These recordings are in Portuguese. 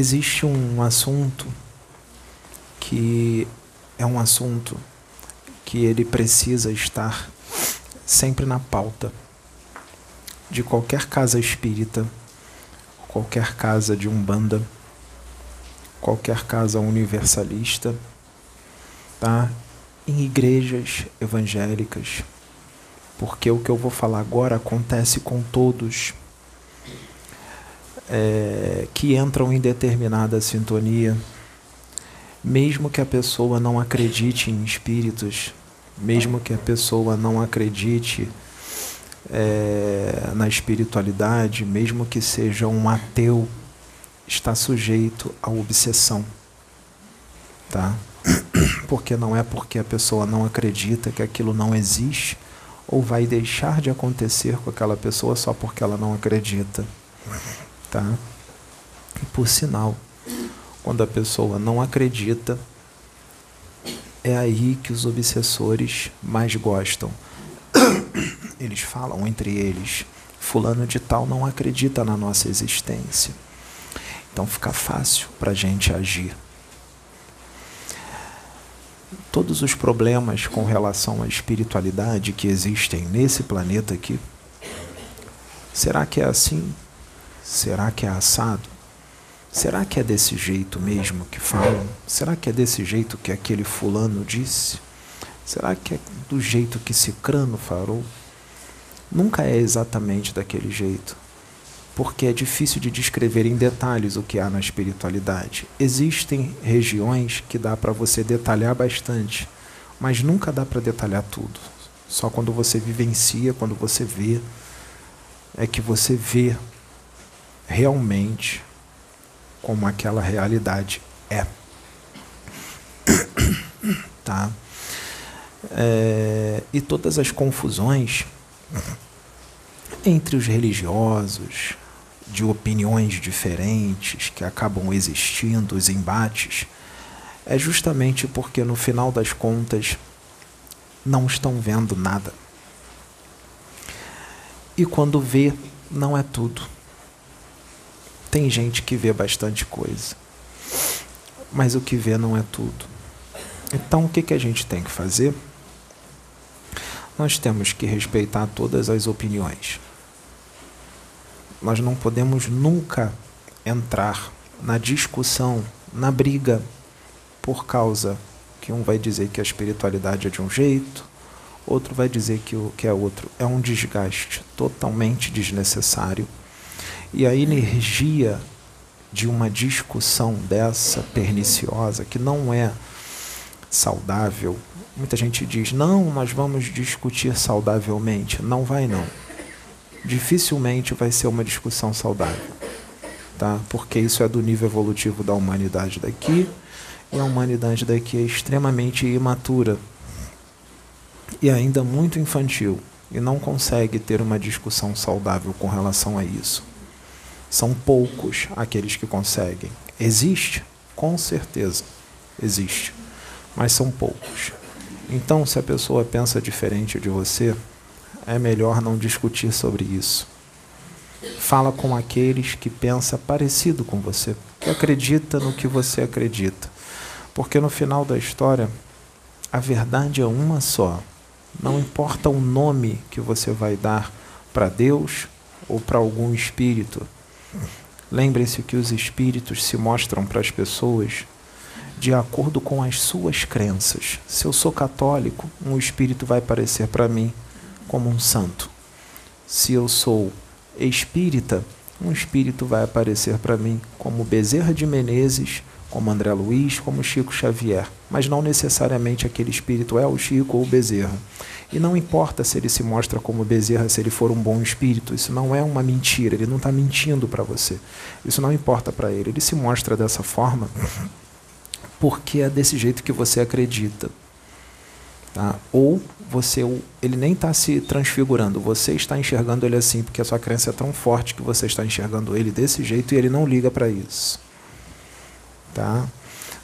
existe um assunto que é um assunto que ele precisa estar sempre na pauta de qualquer casa espírita, qualquer casa de umbanda, qualquer casa universalista, tá? Em igrejas evangélicas, porque o que eu vou falar agora acontece com todos é, que entram em determinada sintonia, mesmo que a pessoa não acredite em espíritos, mesmo que a pessoa não acredite é, na espiritualidade, mesmo que seja um ateu, está sujeito à obsessão, tá? Porque não é porque a pessoa não acredita que aquilo não existe ou vai deixar de acontecer com aquela pessoa só porque ela não acredita, tá? E por sinal, quando a pessoa não acredita, é aí que os obsessores mais gostam. Eles falam entre eles: Fulano de Tal não acredita na nossa existência. Então fica fácil para a gente agir. Todos os problemas com relação à espiritualidade que existem nesse planeta aqui, será que é assim? Será que é assado? Será que é desse jeito mesmo que falam? Será que é desse jeito que aquele fulano disse? Será que é do jeito que Cicrano falou? Nunca é exatamente daquele jeito, porque é difícil de descrever em detalhes o que há na espiritualidade. Existem regiões que dá para você detalhar bastante, mas nunca dá para detalhar tudo. Só quando você vivencia, quando você vê, é que você vê realmente como aquela realidade é. tá? É, e todas as confusões entre os religiosos, de opiniões diferentes que acabam existindo, os embates, é justamente porque no final das contas não estão vendo nada. E quando vê, não é tudo. Tem gente que vê bastante coisa, mas o que vê não é tudo. Então, o que, que a gente tem que fazer? Nós temos que respeitar todas as opiniões. Nós não podemos nunca entrar na discussão, na briga, por causa que um vai dizer que a espiritualidade é de um jeito, outro vai dizer que o que é outro. É um desgaste totalmente desnecessário e a energia de uma discussão dessa perniciosa, que não é saudável, muita gente diz: não, nós vamos discutir saudavelmente. Não vai, não. Dificilmente vai ser uma discussão saudável, tá? porque isso é do nível evolutivo da humanidade daqui, e a humanidade daqui é extremamente imatura e ainda muito infantil e não consegue ter uma discussão saudável com relação a isso. São poucos aqueles que conseguem. Existe? Com certeza, existe. Mas são poucos. Então, se a pessoa pensa diferente de você, é melhor não discutir sobre isso. Fala com aqueles que pensam parecido com você, que acredita no que você acredita. Porque no final da história, a verdade é uma só. Não importa o nome que você vai dar para Deus ou para algum espírito Lembre-se que os espíritos se mostram para as pessoas de acordo com as suas crenças. Se eu sou católico, um espírito vai aparecer para mim como um santo. Se eu sou espírita, um espírito vai aparecer para mim como Bezerra de Menezes, como André Luiz, como Chico Xavier, mas não necessariamente aquele espírito é o Chico ou o Bezerra. E não importa se ele se mostra como Bezerra, se ele for um bom espírito, isso não é uma mentira, ele não está mentindo para você. Isso não importa para ele. Ele se mostra dessa forma porque é desse jeito que você acredita. Tá? Ou você, ele nem está se transfigurando, você está enxergando ele assim porque a sua crença é tão forte que você está enxergando ele desse jeito e ele não liga para isso. Tá?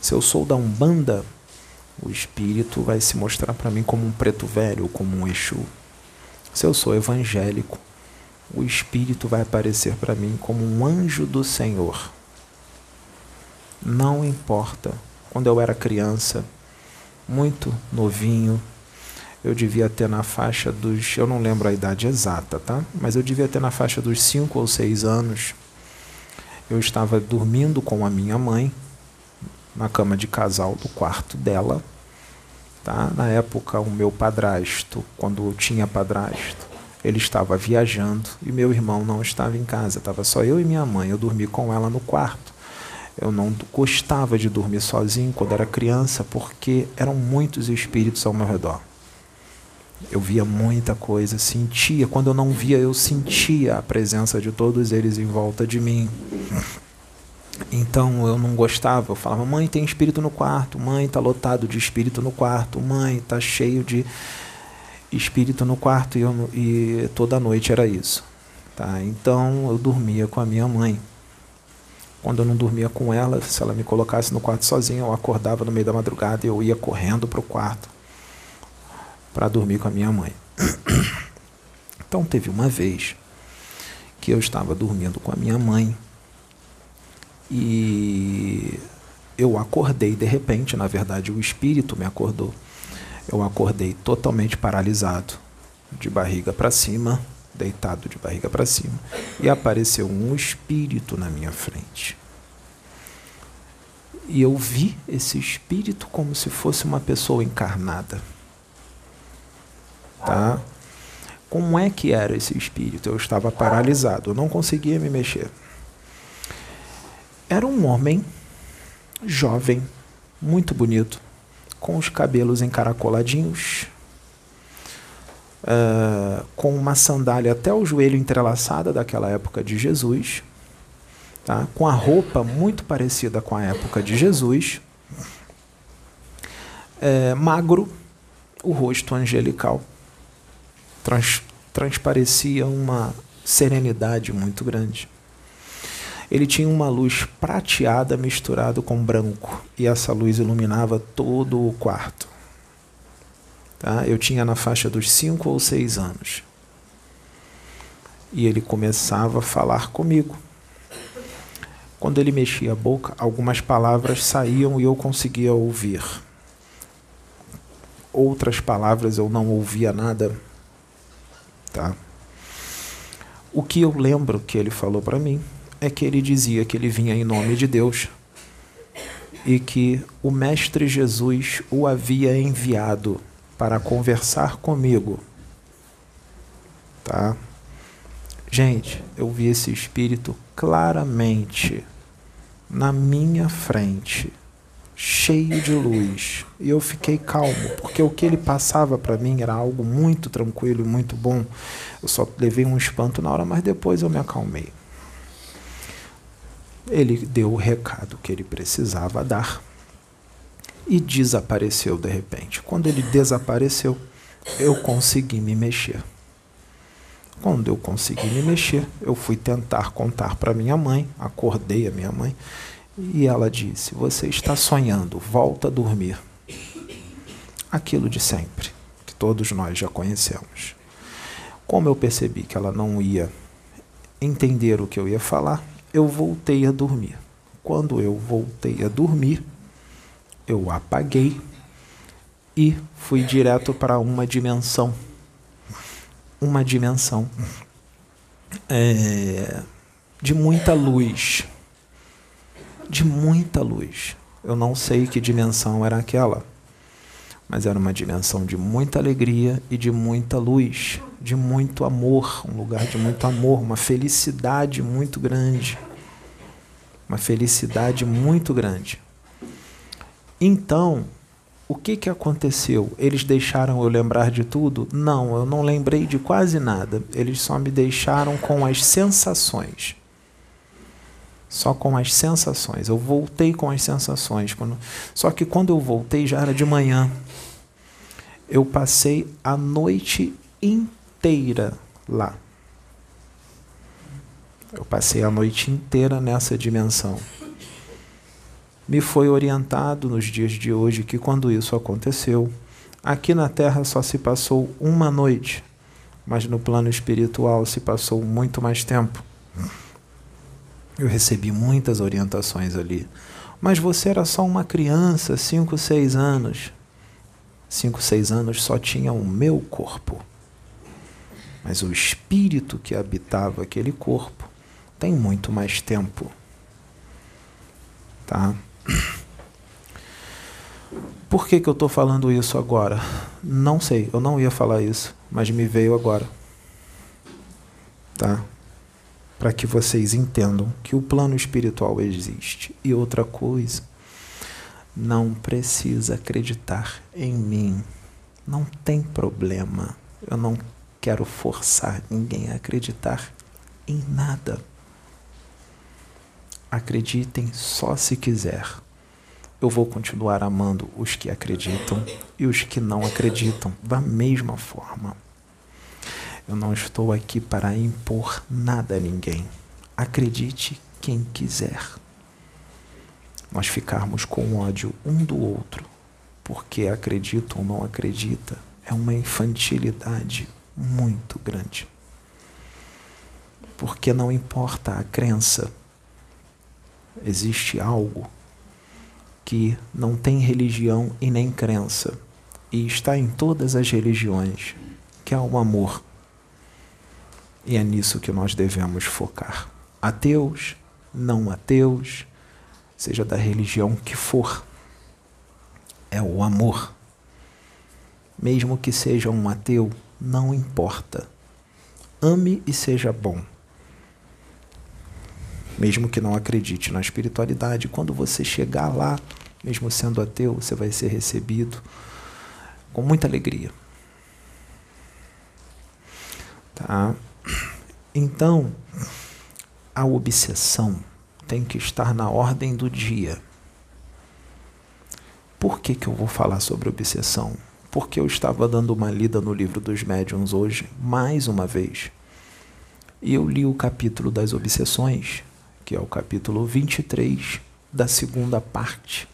Se eu sou da Umbanda, o espírito vai se mostrar para mim como um preto velho, como um Exu. Se eu sou evangélico, o espírito vai aparecer para mim como um anjo do Senhor. Não importa. Quando eu era criança, muito novinho, eu devia ter na faixa dos. Eu não lembro a idade exata, tá? Mas eu devia ter na faixa dos 5 ou 6 anos. Eu estava dormindo com a minha mãe na cama de casal do quarto dela. Tá? Na época, o meu padrasto, quando eu tinha padrasto, ele estava viajando e meu irmão não estava em casa, estava só eu e minha mãe. Eu dormi com ela no quarto. Eu não gostava de dormir sozinho quando era criança porque eram muitos espíritos ao meu redor. Eu via muita coisa, sentia. Quando eu não via, eu sentia a presença de todos eles em volta de mim. Então eu não gostava. Eu falava: mãe, tem espírito no quarto. Mãe, está lotado de espírito no quarto. Mãe, está cheio de espírito no quarto e, eu, e toda noite era isso. Tá? Então eu dormia com a minha mãe. Quando eu não dormia com ela, se ela me colocasse no quarto sozinha, eu acordava no meio da madrugada e eu ia correndo para o quarto para dormir com a minha mãe. Então teve uma vez que eu estava dormindo com a minha mãe e eu acordei de repente, na verdade o espírito me acordou eu acordei totalmente paralisado, de barriga para cima, deitado de barriga para cima, e apareceu um espírito na minha frente. E eu vi esse espírito como se fosse uma pessoa encarnada. Tá? Como é que era esse espírito? Eu estava paralisado, eu não conseguia me mexer. Era um homem jovem, muito bonito, com os cabelos encaracoladinhos, uh, com uma sandália até o joelho entrelaçada daquela época de Jesus, tá? com a roupa muito parecida com a época de Jesus, uh, magro, o rosto angelical, trans, transparecia uma serenidade muito grande ele tinha uma luz prateada misturado com branco e essa luz iluminava todo o quarto. Tá? Eu tinha na faixa dos cinco ou seis anos. E ele começava a falar comigo. Quando ele mexia a boca, algumas palavras saíam e eu conseguia ouvir. Outras palavras eu não ouvia nada. Tá? O que eu lembro que ele falou para mim é que ele dizia que ele vinha em nome de Deus e que o Mestre Jesus o havia enviado para conversar comigo. Tá? Gente, eu vi esse espírito claramente na minha frente, cheio de luz, e eu fiquei calmo, porque o que ele passava para mim era algo muito tranquilo e muito bom. Eu só levei um espanto na hora, mas depois eu me acalmei. Ele deu o recado que ele precisava dar e desapareceu de repente. Quando ele desapareceu, eu consegui me mexer. Quando eu consegui me mexer, eu fui tentar contar para minha mãe, acordei a minha mãe, e ela disse: Você está sonhando, volta a dormir. Aquilo de sempre, que todos nós já conhecemos. Como eu percebi que ela não ia entender o que eu ia falar, eu voltei a dormir. Quando eu voltei a dormir, eu apaguei e fui direto para uma dimensão. Uma dimensão é, de muita luz. De muita luz. Eu não sei que dimensão era aquela, mas era uma dimensão de muita alegria e de muita luz, de muito amor, um lugar de muito amor, uma felicidade muito grande uma felicidade muito grande. Então, o que, que aconteceu? Eles deixaram eu lembrar de tudo? Não, eu não lembrei de quase nada. Eles só me deixaram com as sensações. Só com as sensações. Eu voltei com as sensações. Quando... Só que quando eu voltei já era de manhã. Eu passei a noite inteira lá. Eu passei a noite inteira nessa dimensão. Me foi orientado nos dias de hoje que quando isso aconteceu, aqui na Terra só se passou uma noite, mas no plano espiritual se passou muito mais tempo. Eu recebi muitas orientações ali. Mas você era só uma criança, cinco, seis anos. Cinco, seis anos só tinha o meu corpo. Mas o espírito que habitava aquele corpo tem muito mais tempo. Tá? Por que, que eu estou falando isso agora? Não sei, eu não ia falar isso, mas me veio agora. Tá? Para que vocês entendam que o plano espiritual existe. E outra coisa, não precisa acreditar em mim. Não tem problema. Eu não quero forçar ninguém a acreditar em nada. Acreditem só se quiser eu vou continuar amando os que acreditam e os que não acreditam da mesma forma. Eu não estou aqui para impor nada a ninguém. Acredite quem quiser. Nós ficarmos com ódio um do outro porque acredita ou não acredita é uma infantilidade muito grande. Porque não importa a crença, existe algo que não tem religião e nem crença, e está em todas as religiões, que é o amor. E é nisso que nós devemos focar. Ateus, não ateus, seja da religião que for, é o amor. Mesmo que seja um ateu, não importa. Ame e seja bom mesmo que não acredite na espiritualidade, quando você chegar lá, mesmo sendo ateu, você vai ser recebido com muita alegria. Tá? Então, a obsessão tem que estar na ordem do dia. Por que, que eu vou falar sobre obsessão? Porque eu estava dando uma lida no livro dos médiuns hoje, mais uma vez. E eu li o capítulo das obsessões que é o capítulo 23 da segunda parte.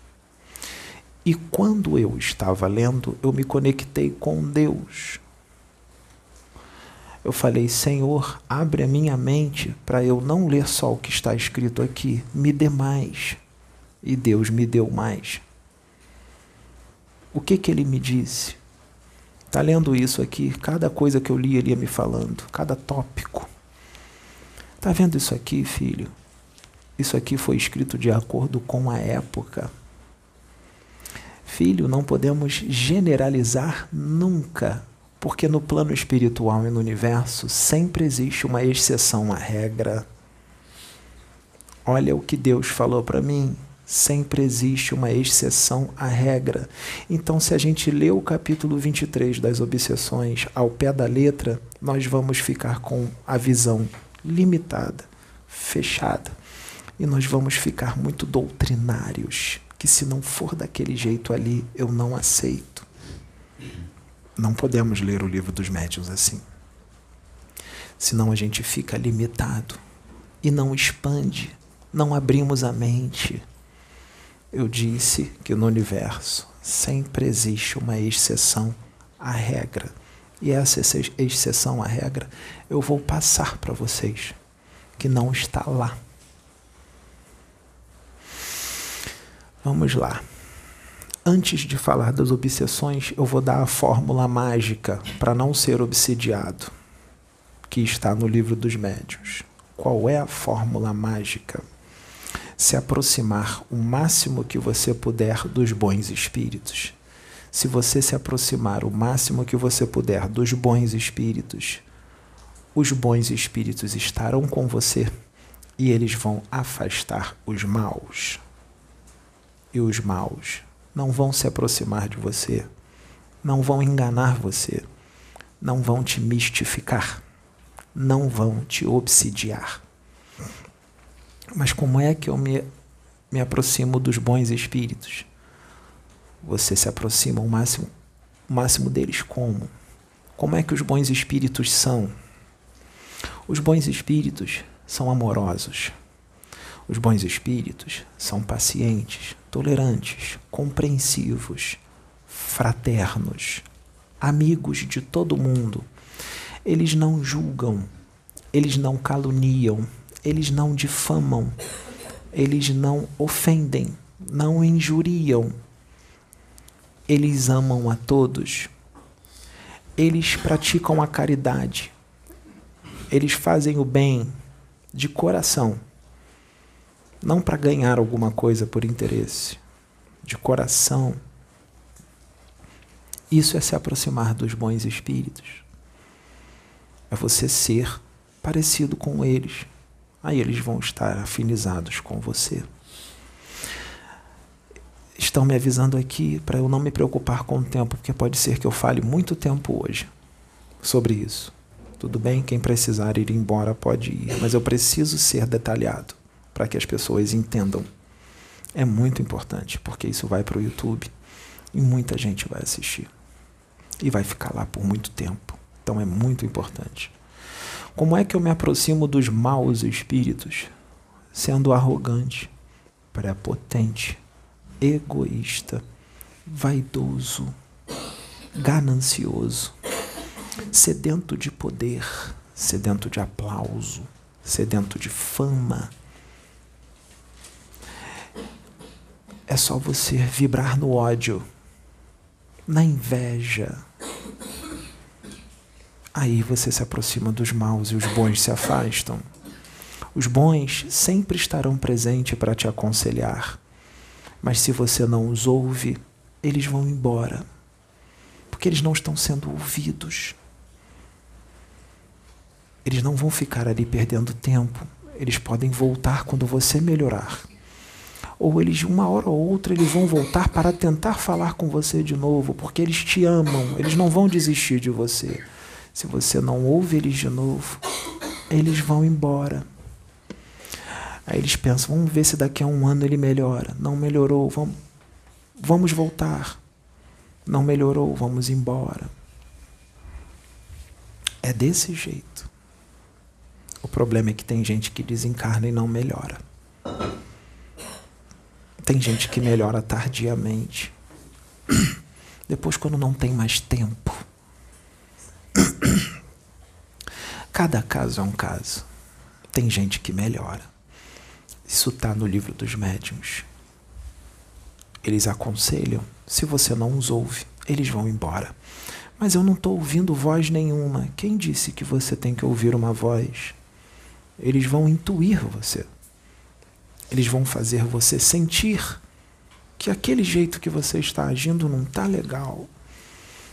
E quando eu estava lendo, eu me conectei com Deus. Eu falei, Senhor, abre a minha mente para eu não ler só o que está escrito aqui, me dê mais. E Deus me deu mais. O que que ele me disse? Está lendo isso aqui, cada coisa que eu li ele ia me falando, cada tópico. Está vendo isso aqui, filho? Isso aqui foi escrito de acordo com a época. Filho, não podemos generalizar nunca, porque no plano espiritual e no universo sempre existe uma exceção à regra. Olha o que Deus falou para mim. Sempre existe uma exceção à regra. Então, se a gente lê o capítulo 23 das obsessões ao pé da letra, nós vamos ficar com a visão limitada, fechada e nós vamos ficar muito doutrinários, que se não for daquele jeito ali, eu não aceito. Não podemos ler o livro dos médiuns assim. Senão a gente fica limitado e não expande, não abrimos a mente. Eu disse que no universo sempre existe uma exceção à regra. E essa exceção à regra eu vou passar para vocês, que não está lá. Vamos lá. Antes de falar das obsessões, eu vou dar a fórmula mágica para não ser obsidiado, que está no livro dos médios. Qual é a fórmula mágica? Se aproximar o máximo que você puder dos bons espíritos. Se você se aproximar o máximo que você puder dos bons espíritos, os bons espíritos estarão com você e eles vão afastar os maus e os maus não vão se aproximar de você, não vão enganar você, não vão te mistificar, não vão te obsidiar. Mas como é que eu me, me aproximo dos bons espíritos? Você se aproxima o máximo, o máximo deles como? Como é que os bons espíritos são? Os bons espíritos são amorosos. Os bons espíritos são pacientes, tolerantes, compreensivos, fraternos, amigos de todo mundo. Eles não julgam, eles não caluniam, eles não difamam, eles não ofendem, não injuriam, eles amam a todos, eles praticam a caridade, eles fazem o bem de coração, não para ganhar alguma coisa por interesse, de coração. Isso é se aproximar dos bons espíritos. É você ser parecido com eles. Aí eles vão estar afinizados com você. Estão me avisando aqui para eu não me preocupar com o tempo, porque pode ser que eu fale muito tempo hoje sobre isso. Tudo bem, quem precisar ir embora pode ir, mas eu preciso ser detalhado para que as pessoas entendam. É muito importante, porque isso vai para o YouTube e muita gente vai assistir. E vai ficar lá por muito tempo. Então é muito importante. Como é que eu me aproximo dos maus espíritos? Sendo arrogante, prepotente, egoísta, vaidoso, ganancioso, sedento de poder, sedento de aplauso, sedento de fama. É só você vibrar no ódio, na inveja, Aí você se aproxima dos maus e os bons se afastam. Os bons sempre estarão presentes para te aconselhar, mas se você não os ouve, eles vão embora, porque eles não estão sendo ouvidos. Eles não vão ficar ali perdendo tempo. Eles podem voltar quando você melhorar. Ou eles, uma hora ou outra, eles vão voltar para tentar falar com você de novo, porque eles te amam, eles não vão desistir de você. Se você não ouve eles de novo, eles vão embora. Aí eles pensam, vamos ver se daqui a um ano ele melhora. Não melhorou, vamos, vamos voltar. Não melhorou, vamos embora. É desse jeito. O problema é que tem gente que desencarna e não melhora. Tem gente que melhora tardiamente. Depois, quando não tem mais tempo. Cada caso é um caso. Tem gente que melhora. Isso está no livro dos médiuns. Eles aconselham. Se você não os ouve, eles vão embora. Mas eu não estou ouvindo voz nenhuma. Quem disse que você tem que ouvir uma voz? Eles vão intuir você. Eles vão fazer você sentir que aquele jeito que você está agindo não está legal.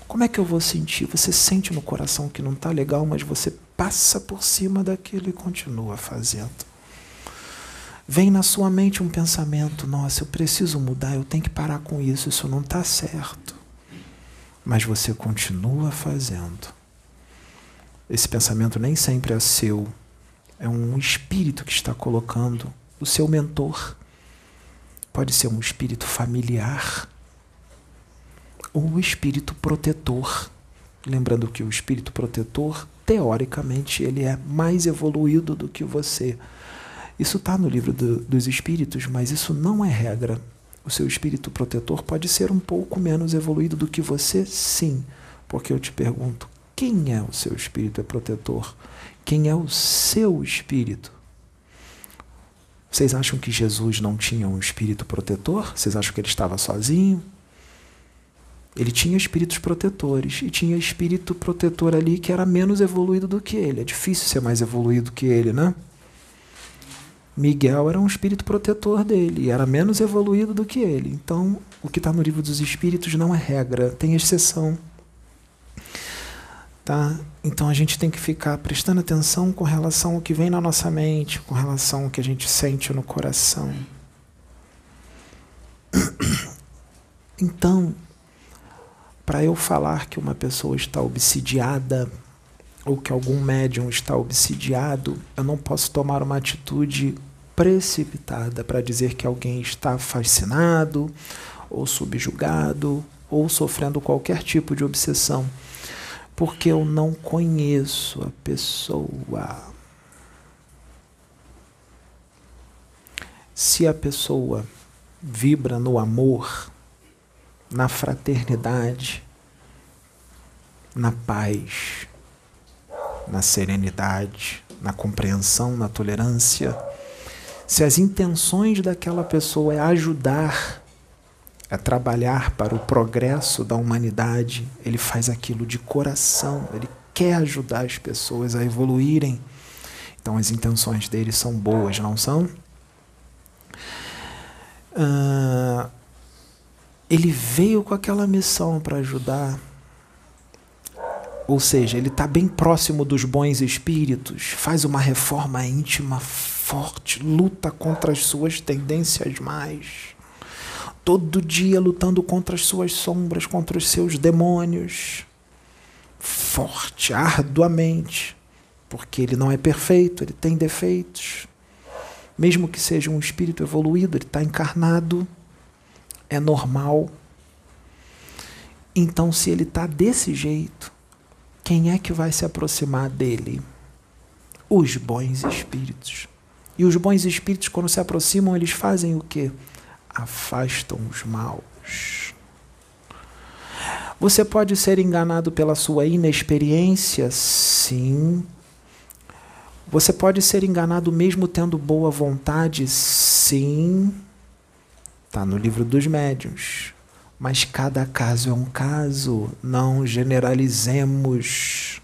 Como é que eu vou sentir? Você sente no coração que não está legal, mas você passa por cima daquilo e continua fazendo. Vem na sua mente um pensamento: nossa, eu preciso mudar, eu tenho que parar com isso, isso não está certo. Mas você continua fazendo. Esse pensamento nem sempre é seu, é um espírito que está colocando o seu mentor. Pode ser um espírito familiar o espírito protetor. Lembrando que o espírito protetor, teoricamente, ele é mais evoluído do que você. Isso está no livro do, dos espíritos, mas isso não é regra. O seu espírito protetor pode ser um pouco menos evoluído do que você, sim. Porque eu te pergunto: quem é o seu espírito protetor? Quem é o seu espírito? Vocês acham que Jesus não tinha um espírito protetor? Vocês acham que ele estava sozinho? Ele tinha espíritos protetores e tinha espírito protetor ali que era menos evoluído do que ele. É difícil ser mais evoluído que ele, né? Miguel era um espírito protetor dele e era menos evoluído do que ele. Então, o que está no livro dos espíritos não é regra, tem exceção. Tá? Então a gente tem que ficar prestando atenção com relação ao que vem na nossa mente, com relação ao que a gente sente no coração. Então, para eu falar que uma pessoa está obsidiada ou que algum médium está obsidiado, eu não posso tomar uma atitude precipitada para dizer que alguém está fascinado ou subjugado ou sofrendo qualquer tipo de obsessão, porque eu não conheço a pessoa. Se a pessoa vibra no amor, na fraternidade, na paz, na serenidade, na compreensão, na tolerância. Se as intenções daquela pessoa é ajudar, é trabalhar para o progresso da humanidade, ele faz aquilo de coração, ele quer ajudar as pessoas a evoluírem. Então as intenções dele são boas, não são? Uh, ele veio com aquela missão para ajudar. Ou seja, ele está bem próximo dos bons espíritos, faz uma reforma íntima forte, luta contra as suas tendências mais. Todo dia lutando contra as suas sombras, contra os seus demônios. Forte, arduamente. Porque ele não é perfeito, ele tem defeitos. Mesmo que seja um espírito evoluído, ele está encarnado, é normal. Então, se ele está desse jeito, quem é que vai se aproximar dele? Os bons espíritos. E os bons espíritos, quando se aproximam, eles fazem o quê? Afastam os maus. Você pode ser enganado pela sua inexperiência? Sim. Você pode ser enganado mesmo tendo boa vontade? Sim. Está no livro dos médiuns. Mas cada caso é um caso. Não generalizemos.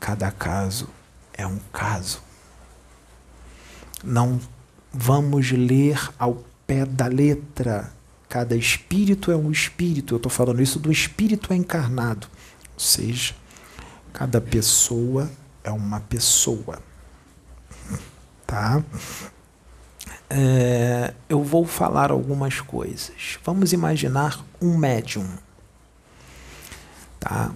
Cada caso é um caso não vamos ler ao pé da letra. Cada espírito é um espírito. Eu estou falando isso do espírito encarnado. Ou seja, cada pessoa é uma pessoa. Tá? É, eu vou falar algumas coisas. Vamos imaginar um médium. Tá?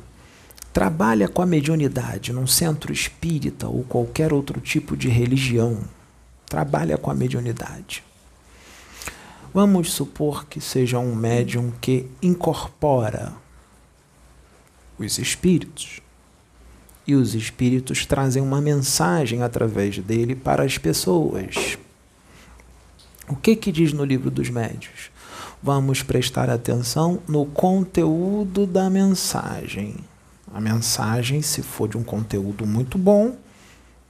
Trabalha com a mediunidade num centro espírita ou qualquer outro tipo de religião trabalha com a mediunidade. Vamos supor que seja um médium que incorpora os espíritos. E os espíritos trazem uma mensagem através dele para as pessoas. O que que diz no livro dos médios? Vamos prestar atenção no conteúdo da mensagem. A mensagem, se for de um conteúdo muito bom,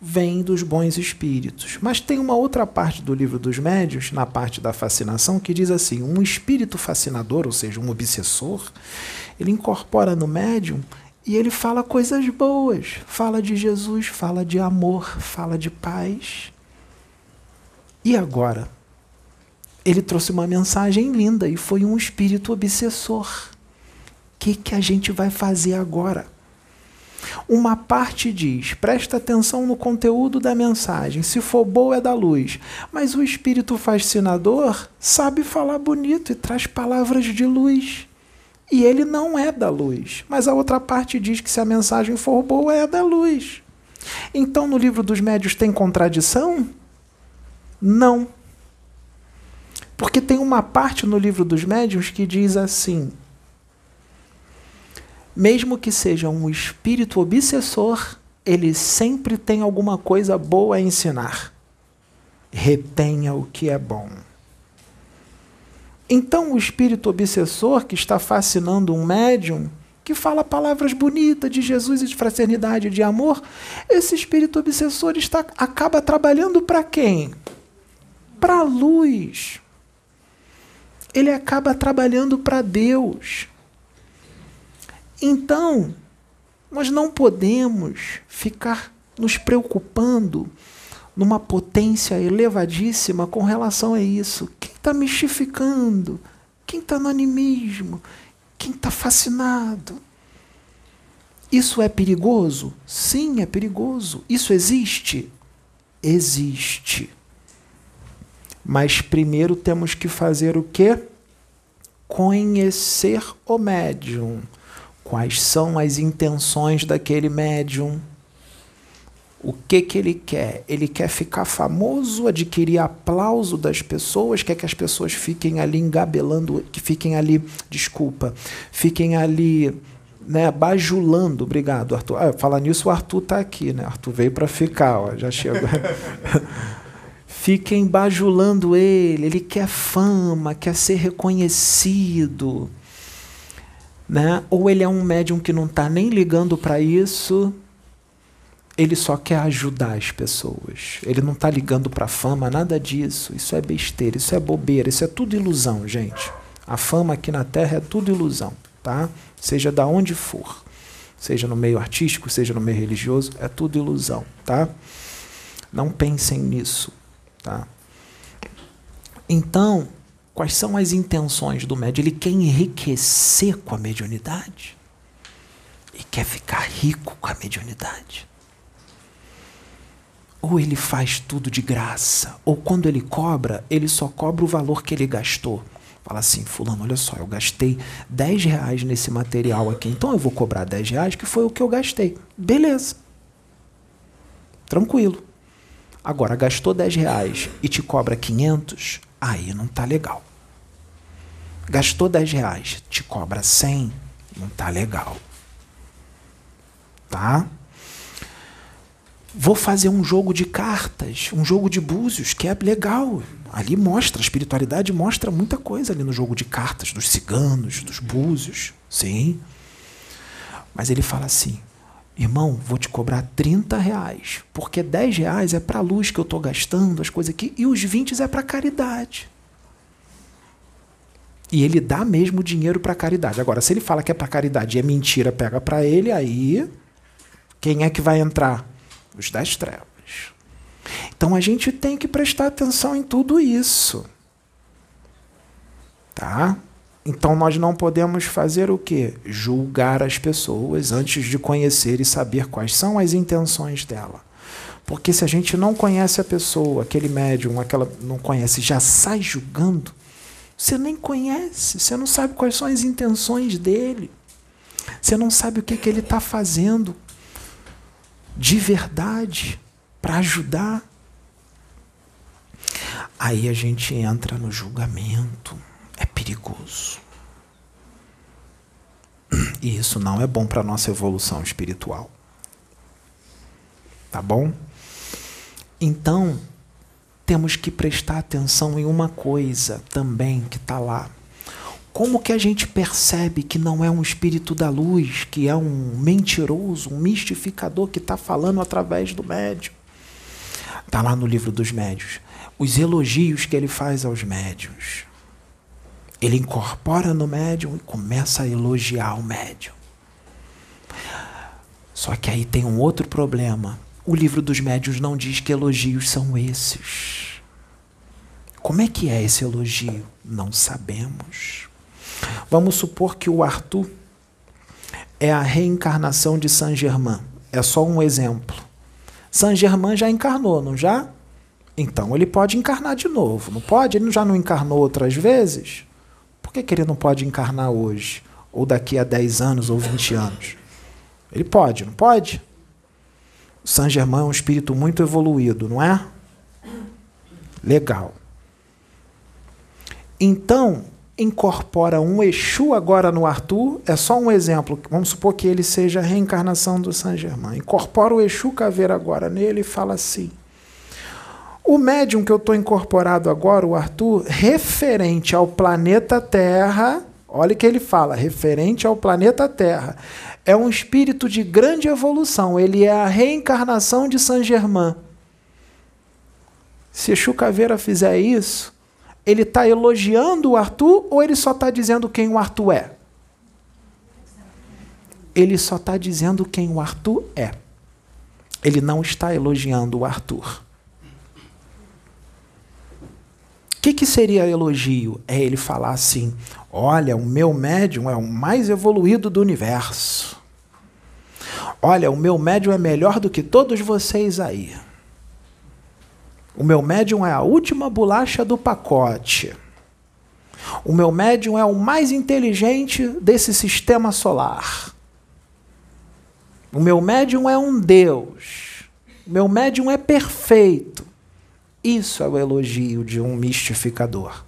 vem dos bons espíritos. Mas tem uma outra parte do livro dos médios, na parte da fascinação, que diz assim: um espírito fascinador, ou seja, um obsessor, ele incorpora no médium e ele fala coisas boas, fala de Jesus, fala de amor, fala de paz. E agora? Ele trouxe uma mensagem linda e foi um espírito obsessor. O que, que a gente vai fazer agora? Uma parte diz: presta atenção no conteúdo da mensagem, se for boa é da luz. Mas o espírito fascinador sabe falar bonito e traz palavras de luz. E ele não é da luz. Mas a outra parte diz que se a mensagem for boa é da luz. Então no livro dos médios tem contradição? Não. Porque tem uma parte no livro dos médios que diz assim: mesmo que seja um espírito obsessor, ele sempre tem alguma coisa boa a ensinar. Retenha o que é bom. Então, o espírito obsessor que está fascinando um médium, que fala palavras bonitas de Jesus e de fraternidade e de amor, esse espírito obsessor está, acaba trabalhando para quem? Para a luz. Ele acaba trabalhando para Deus. Então, nós não podemos ficar nos preocupando numa potência elevadíssima com relação a isso. Quem está mistificando? Quem está no animismo? Quem está fascinado? Isso é perigoso? Sim, é perigoso. Isso existe? Existe. Mas primeiro temos que fazer o quê? Conhecer o médium quais são as intenções daquele médium, o que que ele quer? Ele quer ficar famoso, adquirir aplauso das pessoas, quer que as pessoas fiquem ali engabelando, que fiquem ali, desculpa, fiquem ali, né, bajulando. Obrigado, Arthur. Ah, falar nisso, o Arthur está aqui, né? Arthur veio para ficar, ó, já chegou. fiquem bajulando ele, ele quer fama, quer ser reconhecido né? Ou ele é um médium que não está nem ligando para isso, ele só quer ajudar as pessoas. Ele não está ligando para fama, nada disso. Isso é besteira, isso é bobeira, isso é tudo ilusão, gente. A fama aqui na Terra é tudo ilusão, tá? Seja da onde for, seja no meio artístico, seja no meio religioso, é tudo ilusão, tá? Não pensem nisso, tá? Então, quais são as intenções do médium? Ele quer enriquecer com a mediunidade e quer ficar rico com a mediunidade ou ele faz tudo de graça, ou quando ele cobra, ele só cobra o valor que ele gastou. Fala assim, fulano, olha só, eu gastei 10 reais nesse material aqui, então eu vou cobrar 10 reais, que foi o que eu gastei. Beleza. Tranquilo. Agora, gastou 10 reais e te cobra 500, aí não tá legal. Gastou 10 reais, te cobra 100, não tá legal. Tá? Vou fazer um jogo de cartas, um jogo de búzios, que é legal. Ali mostra, a espiritualidade mostra muita coisa ali no jogo de cartas, dos ciganos, dos búzios. Sim. Mas ele fala assim: irmão, vou te cobrar 30 reais, porque 10 reais é para a luz que eu estou gastando, as coisas aqui, e os 20 é para caridade. E ele dá mesmo dinheiro para caridade. Agora, se ele fala que é para caridade e é mentira, pega para ele, aí quem é que vai entrar? os das trevas. Então a gente tem que prestar atenção em tudo isso. Tá? Então nós não podemos fazer o que? Julgar as pessoas antes de conhecer e saber quais são as intenções dela. Porque se a gente não conhece a pessoa, aquele médium, aquela não conhece, já sai julgando, você nem conhece, você não sabe quais são as intenções dele. Você não sabe o que, que ele está fazendo de verdade para ajudar. Aí a gente entra no julgamento. É perigoso. E isso não é bom para a nossa evolução espiritual. Tá bom? Então, temos que prestar atenção em uma coisa também que está lá. Como que a gente percebe que não é um espírito da luz, que é um mentiroso, um mistificador que está falando através do médium? Está lá no livro dos médios. Os elogios que ele faz aos médios. Ele incorpora no médium e começa a elogiar o médium. Só que aí tem um outro problema. O livro dos médios não diz que elogios são esses. Como é que é esse elogio? Não sabemos. Vamos supor que o Arthur é a reencarnação de Saint Germain. É só um exemplo. Saint Germain já encarnou, não já? Então ele pode encarnar de novo, não pode? Ele já não encarnou outras vezes? Por que, que ele não pode encarnar hoje? Ou daqui a 10 anos ou 20 anos? Ele pode, não pode? Saint Germain é um espírito muito evoluído, não é? Legal. Então, incorpora um Exu agora no Arthur, é só um exemplo. Vamos supor que ele seja a reencarnação do Saint Germain. Incorpora o Exu Caveira agora nele e fala assim: O médium que eu estou incorporado agora, o Arthur, referente ao planeta Terra, olha o que ele fala, referente ao planeta Terra. É um espírito de grande evolução, ele é a reencarnação de Saint Germain. Se Exu Caveira fizer isso, ele está elogiando o Arthur ou ele só está dizendo quem o Arthur é? Ele só está dizendo quem o Arthur é. Ele não está elogiando o Arthur. O que, que seria elogio? É ele falar assim: olha, o meu médium é o mais evoluído do universo. Olha, o meu médium é melhor do que todos vocês aí. O meu médium é a última bolacha do pacote. O meu médium é o mais inteligente desse sistema solar. O meu médium é um Deus. O meu médium é perfeito. Isso é o elogio de um mistificador.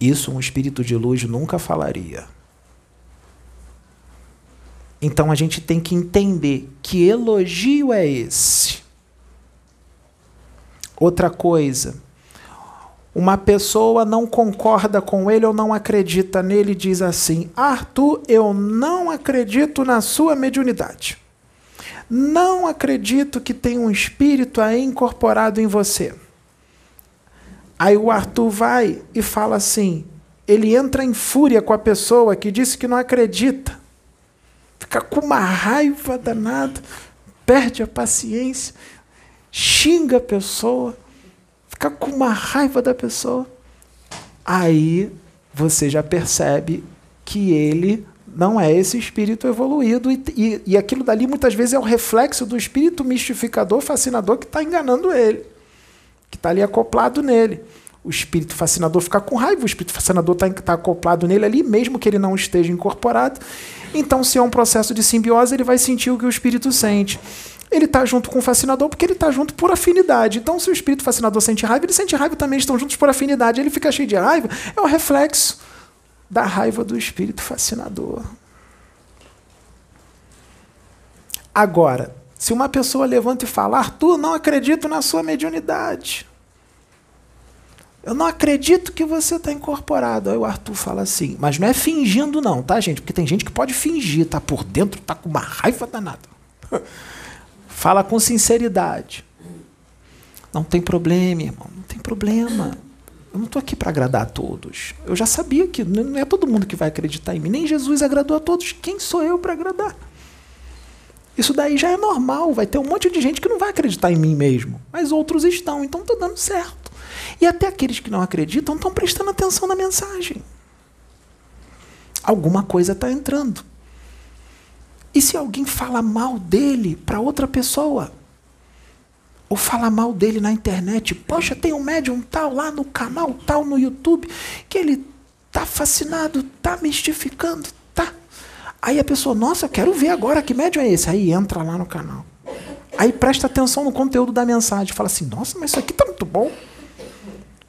Isso um espírito de luz nunca falaria. Então a gente tem que entender que elogio é esse. Outra coisa, uma pessoa não concorda com ele ou não acredita nele diz assim: Arthur, eu não acredito na sua mediunidade. Não acredito que tem um espírito aí incorporado em você. Aí o Arthur vai e fala assim: ele entra em fúria com a pessoa que disse que não acredita. Fica com uma raiva danada, perde a paciência, xinga a pessoa, fica com uma raiva da pessoa. Aí você já percebe que ele não é esse espírito evoluído, e, e, e aquilo dali muitas vezes é o reflexo do espírito mistificador, fascinador que está enganando ele, que está ali acoplado nele. O espírito fascinador fica com raiva, o espírito fascinador está tá acoplado nele ali, mesmo que ele não esteja incorporado. Então, se é um processo de simbiose, ele vai sentir o que o espírito sente. Ele está junto com o fascinador porque ele está junto por afinidade. Então, se o espírito fascinador sente raiva, ele sente raiva também, estão juntos por afinidade. Ele fica cheio de raiva, é o reflexo da raiva do espírito fascinador. Agora, se uma pessoa levanta e fala, Arthur, não acredito na sua mediunidade. Eu não acredito que você está incorporado. Aí o Arthur fala assim, mas não é fingindo não, tá, gente? Porque tem gente que pode fingir, tá por dentro, tá com uma raiva danada. fala com sinceridade. Não tem problema, irmão, não tem problema. Eu não estou aqui para agradar a todos. Eu já sabia que não é todo mundo que vai acreditar em mim. Nem Jesus agradou a todos. Quem sou eu para agradar? Isso daí já é normal. Vai ter um monte de gente que não vai acreditar em mim mesmo. Mas outros estão. Então está dando certo. E até aqueles que não acreditam estão prestando atenção na mensagem. Alguma coisa está entrando. E se alguém fala mal dele para outra pessoa? Ou fala mal dele na internet. Poxa, tem um médium tal lá no canal tal no YouTube que ele tá fascinado, tá mistificando, tá. Aí a pessoa, nossa, eu quero ver agora que médium é esse. Aí entra lá no canal. Aí presta atenção no conteúdo da mensagem, fala assim: "Nossa, mas isso aqui tá muito bom".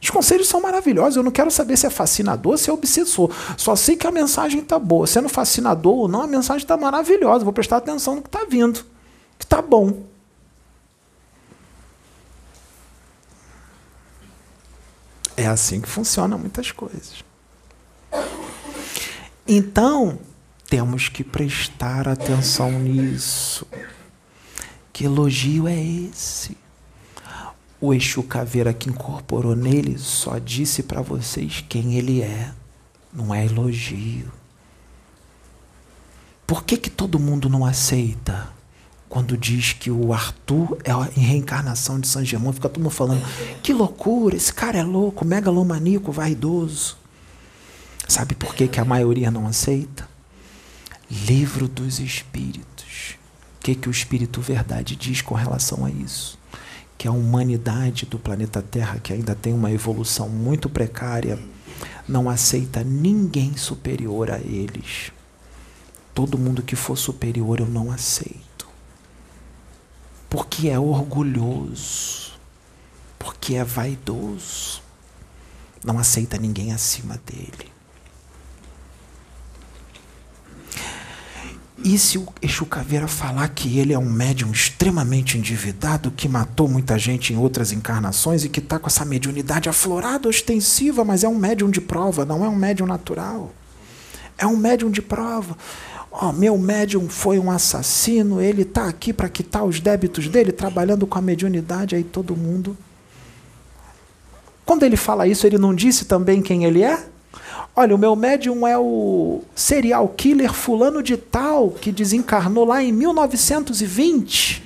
Os conselhos são maravilhosos. Eu não quero saber se é fascinador, se é obsessor. Só sei que a mensagem está boa. Sendo fascinador ou não, a mensagem está maravilhosa. Vou prestar atenção no que está vindo, que está bom. É assim que funcionam muitas coisas. Então, temos que prestar atenção nisso. Que elogio é esse? O Exu Caveira que incorporou nele só disse para vocês quem ele é. Não é elogio. Por que, que todo mundo não aceita? Quando diz que o Arthur é a reencarnação de San Germain, fica todo mundo falando: que loucura, esse cara é louco, megalomaníaco, vaidoso. Sabe por que, que a maioria não aceita? Livro dos Espíritos. O que, que o Espírito Verdade diz com relação a isso? Que a humanidade do planeta Terra, que ainda tem uma evolução muito precária, não aceita ninguém superior a eles. Todo mundo que for superior eu não aceito porque é orgulhoso, porque é vaidoso, não aceita ninguém acima dele. E se o Exu Caveira falar que ele é um médium extremamente endividado, que matou muita gente em outras encarnações e que está com essa mediunidade aflorada, ostensiva, mas é um médium de prova, não é um médium natural. É um médium de prova oh, meu médium foi um assassino, ele está aqui para quitar os débitos dele, trabalhando com a mediunidade, aí todo mundo. Quando ele fala isso, ele não disse também quem ele é? Olha, o meu médium é o serial killer fulano de tal, que desencarnou lá em 1920.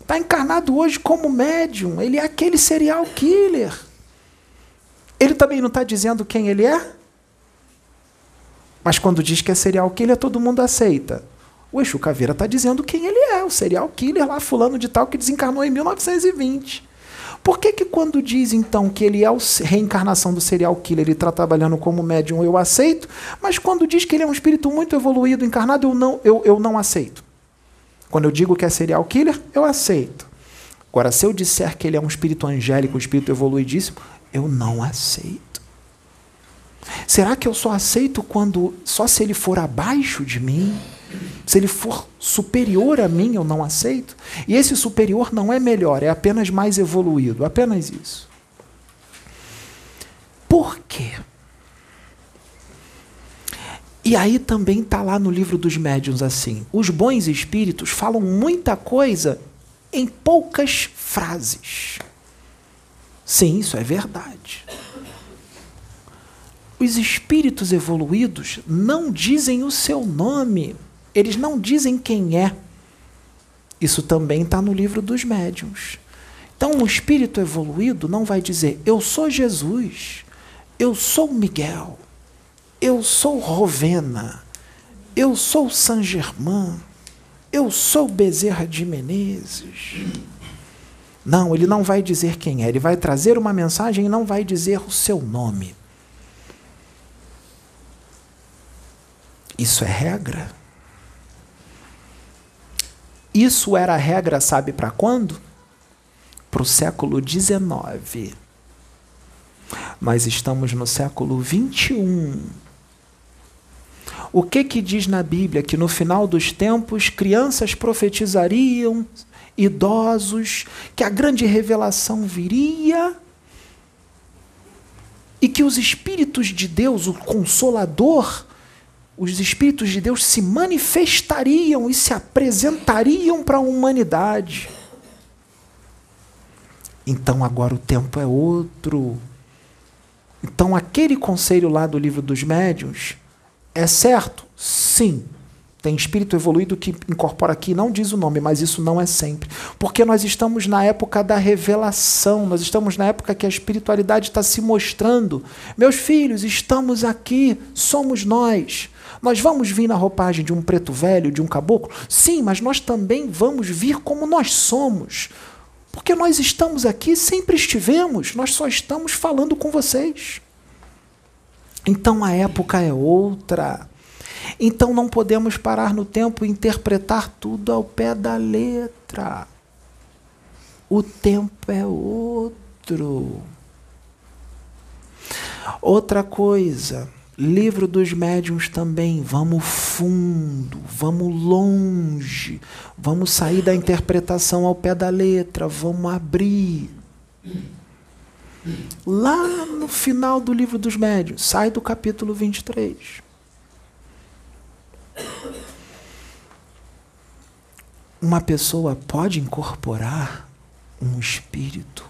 Está encarnado hoje como médium. Ele é aquele serial killer. Ele também não está dizendo quem ele é? Mas quando diz que é serial killer, todo mundo aceita. O Exu Caveira está dizendo quem ele é, o serial killer lá, fulano de tal, que desencarnou em 1920. Por que, que quando diz então que ele é a reencarnação do serial killer, ele está trabalhando como médium, eu aceito, mas quando diz que ele é um espírito muito evoluído, encarnado, eu não, eu, eu não aceito. Quando eu digo que é serial killer, eu aceito. Agora, se eu disser que ele é um espírito angélico, um espírito evoluidíssimo, eu não aceito. Será que eu só aceito quando só se ele for abaixo de mim? Se ele for superior a mim, eu não aceito? E esse superior não é melhor, é apenas mais evoluído, apenas isso. Por quê? E aí também está lá no livro dos médiuns assim: os bons espíritos falam muita coisa em poucas frases. Sim, isso é verdade. Os espíritos evoluídos não dizem o seu nome, eles não dizem quem é. Isso também está no livro dos médiuns. Então, um espírito evoluído não vai dizer: Eu sou Jesus, eu sou Miguel, eu sou Rovena, eu sou Saint Germain, eu sou Bezerra de Menezes. Não, ele não vai dizer quem é, ele vai trazer uma mensagem e não vai dizer o seu nome. Isso é regra? Isso era regra, sabe para quando? Para o século XIX. Nós estamos no século XXI. O que que diz na Bíblia? Que no final dos tempos crianças profetizariam, idosos, que a grande revelação viria e que os espíritos de Deus, o consolador, os espíritos de Deus se manifestariam e se apresentariam para a humanidade. Então agora o tempo é outro. Então aquele conselho lá do livro dos médiuns é certo? Sim. Tem espírito evoluído que incorpora aqui, não diz o nome, mas isso não é sempre. Porque nós estamos na época da revelação, nós estamos na época que a espiritualidade está se mostrando. Meus filhos, estamos aqui, somos nós. Nós vamos vir na roupagem de um preto velho, de um caboclo? Sim, mas nós também vamos vir como nós somos. Porque nós estamos aqui, sempre estivemos, nós só estamos falando com vocês. Então a época é outra. Então não podemos parar no tempo e interpretar tudo ao pé da letra. O tempo é outro. Outra coisa, Livro dos médiuns também, vamos fundo, vamos longe, vamos sair da interpretação ao pé da letra, vamos abrir. Lá no final do livro dos médiuns, sai do capítulo 23. Uma pessoa pode incorporar um espírito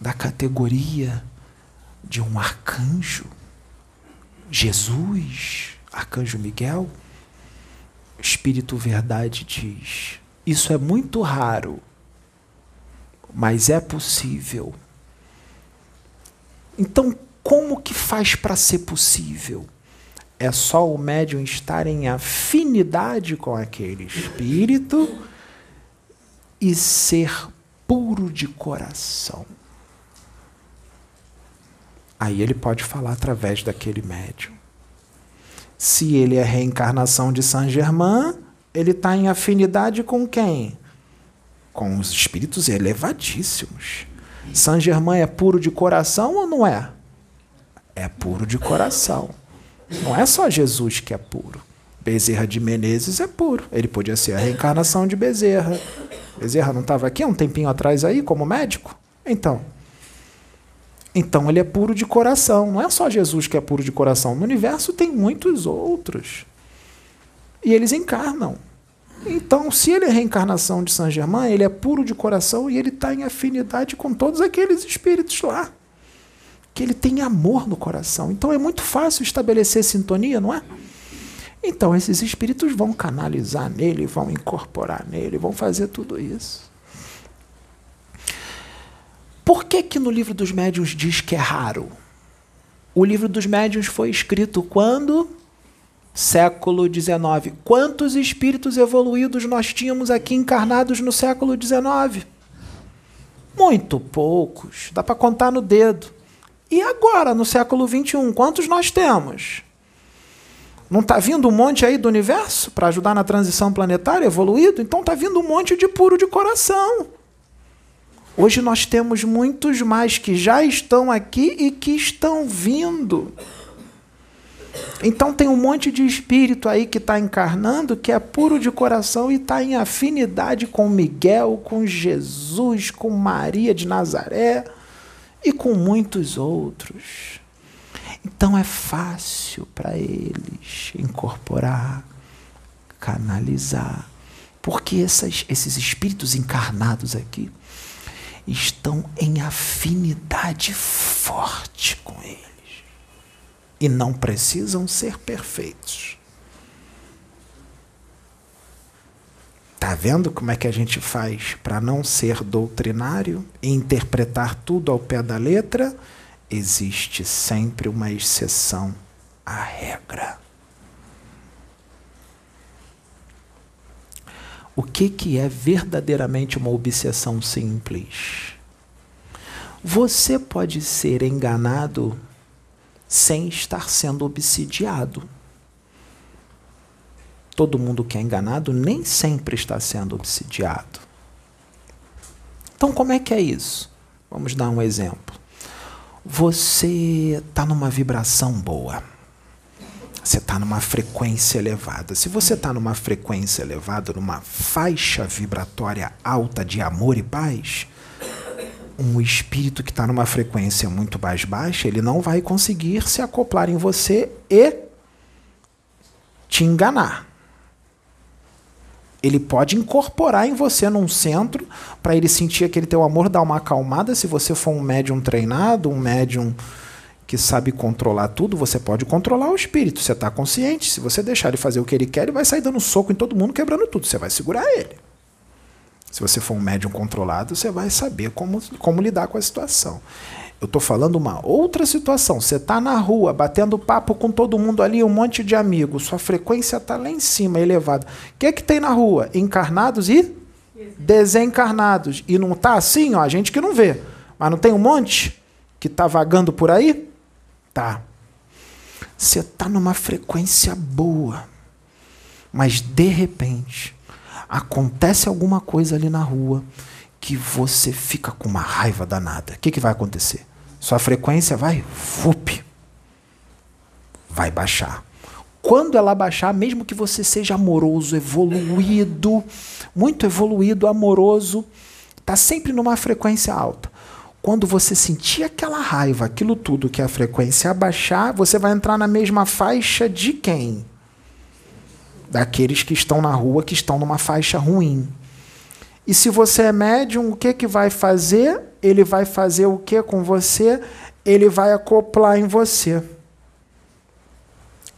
da categoria de um arcanjo Jesus, Arcanjo Miguel, Espírito Verdade diz: Isso é muito raro, mas é possível. Então, como que faz para ser possível? É só o médium estar em afinidade com aquele espírito e ser puro de coração. Aí ele pode falar através daquele médium. Se ele é reencarnação de Saint Germain, ele está em afinidade com quem? Com os espíritos elevadíssimos. Saint Germain é puro de coração ou não é? É puro de coração. Não é só Jesus que é puro. Bezerra de Menezes é puro. Ele podia ser a reencarnação de Bezerra. Bezerra não estava aqui um tempinho atrás aí como médico? Então, então ele é puro de coração. Não é só Jesus que é puro de coração. No universo tem muitos outros. E eles encarnam. Então, se ele é reencarnação de Saint Germain, ele é puro de coração e ele está em afinidade com todos aqueles espíritos lá. Que ele tem amor no coração. Então é muito fácil estabelecer sintonia, não é? Então esses espíritos vão canalizar nele, vão incorporar nele, vão fazer tudo isso. Por que, que no livro dos médiuns diz que é raro? O livro dos médiuns foi escrito quando? Século XIX. Quantos espíritos evoluídos nós tínhamos aqui encarnados no século XIX? Muito poucos. Dá para contar no dedo. E agora, no século XXI, quantos nós temos? Não está vindo um monte aí do universo para ajudar na transição planetária evoluído? Então está vindo um monte de puro de coração. Hoje nós temos muitos mais que já estão aqui e que estão vindo. Então tem um monte de espírito aí que está encarnando que é puro de coração e está em afinidade com Miguel, com Jesus, com Maria de Nazaré e com muitos outros. Então é fácil para eles incorporar, canalizar, porque essas, esses espíritos encarnados aqui estão em afinidade forte com eles e não precisam ser perfeitos. Tá vendo como é que a gente faz para não ser doutrinário e interpretar tudo ao pé da letra? Existe sempre uma exceção à regra. O que, que é verdadeiramente uma obsessão simples? Você pode ser enganado sem estar sendo obsidiado todo mundo que é enganado nem sempre está sendo obsidiado. Então, como é que é isso? Vamos dar um exemplo. Você está numa vibração boa. Você está numa frequência elevada. Se você está numa frequência elevada, numa faixa vibratória alta de amor e paz, um espírito que está numa frequência muito mais baixa, ele não vai conseguir se acoplar em você e te enganar ele pode incorporar em você num centro para ele sentir aquele teu amor, dar uma acalmada. Se você for um médium treinado, um médium que sabe controlar tudo, você pode controlar o espírito. Você está consciente. Se você deixar ele fazer o que ele quer, ele vai sair dando soco em todo mundo, quebrando tudo. Você vai segurar ele. Se você for um médium controlado, você vai saber como, como lidar com a situação. Eu estou falando uma outra situação. Você está na rua, batendo papo com todo mundo ali, um monte de amigos. Sua frequência está lá em cima, elevada. O que é que tem na rua? Encarnados e desencarnados. E não está assim, ó, a gente que não vê. Mas não tem um monte que está vagando por aí? Tá. Você está numa frequência boa. Mas de repente acontece alguma coisa ali na rua que você fica com uma raiva danada. O que, que vai acontecer? Sua frequência vai, fup, vai baixar. Quando ela baixar, mesmo que você seja amoroso, evoluído, muito evoluído, amoroso, está sempre numa frequência alta. Quando você sentir aquela raiva, aquilo tudo que a frequência abaixar, você vai entrar na mesma faixa de quem? Daqueles que estão na rua, que estão numa faixa ruim. E se você é médium, o que, que vai fazer? Ele vai fazer o que com você? Ele vai acoplar em você.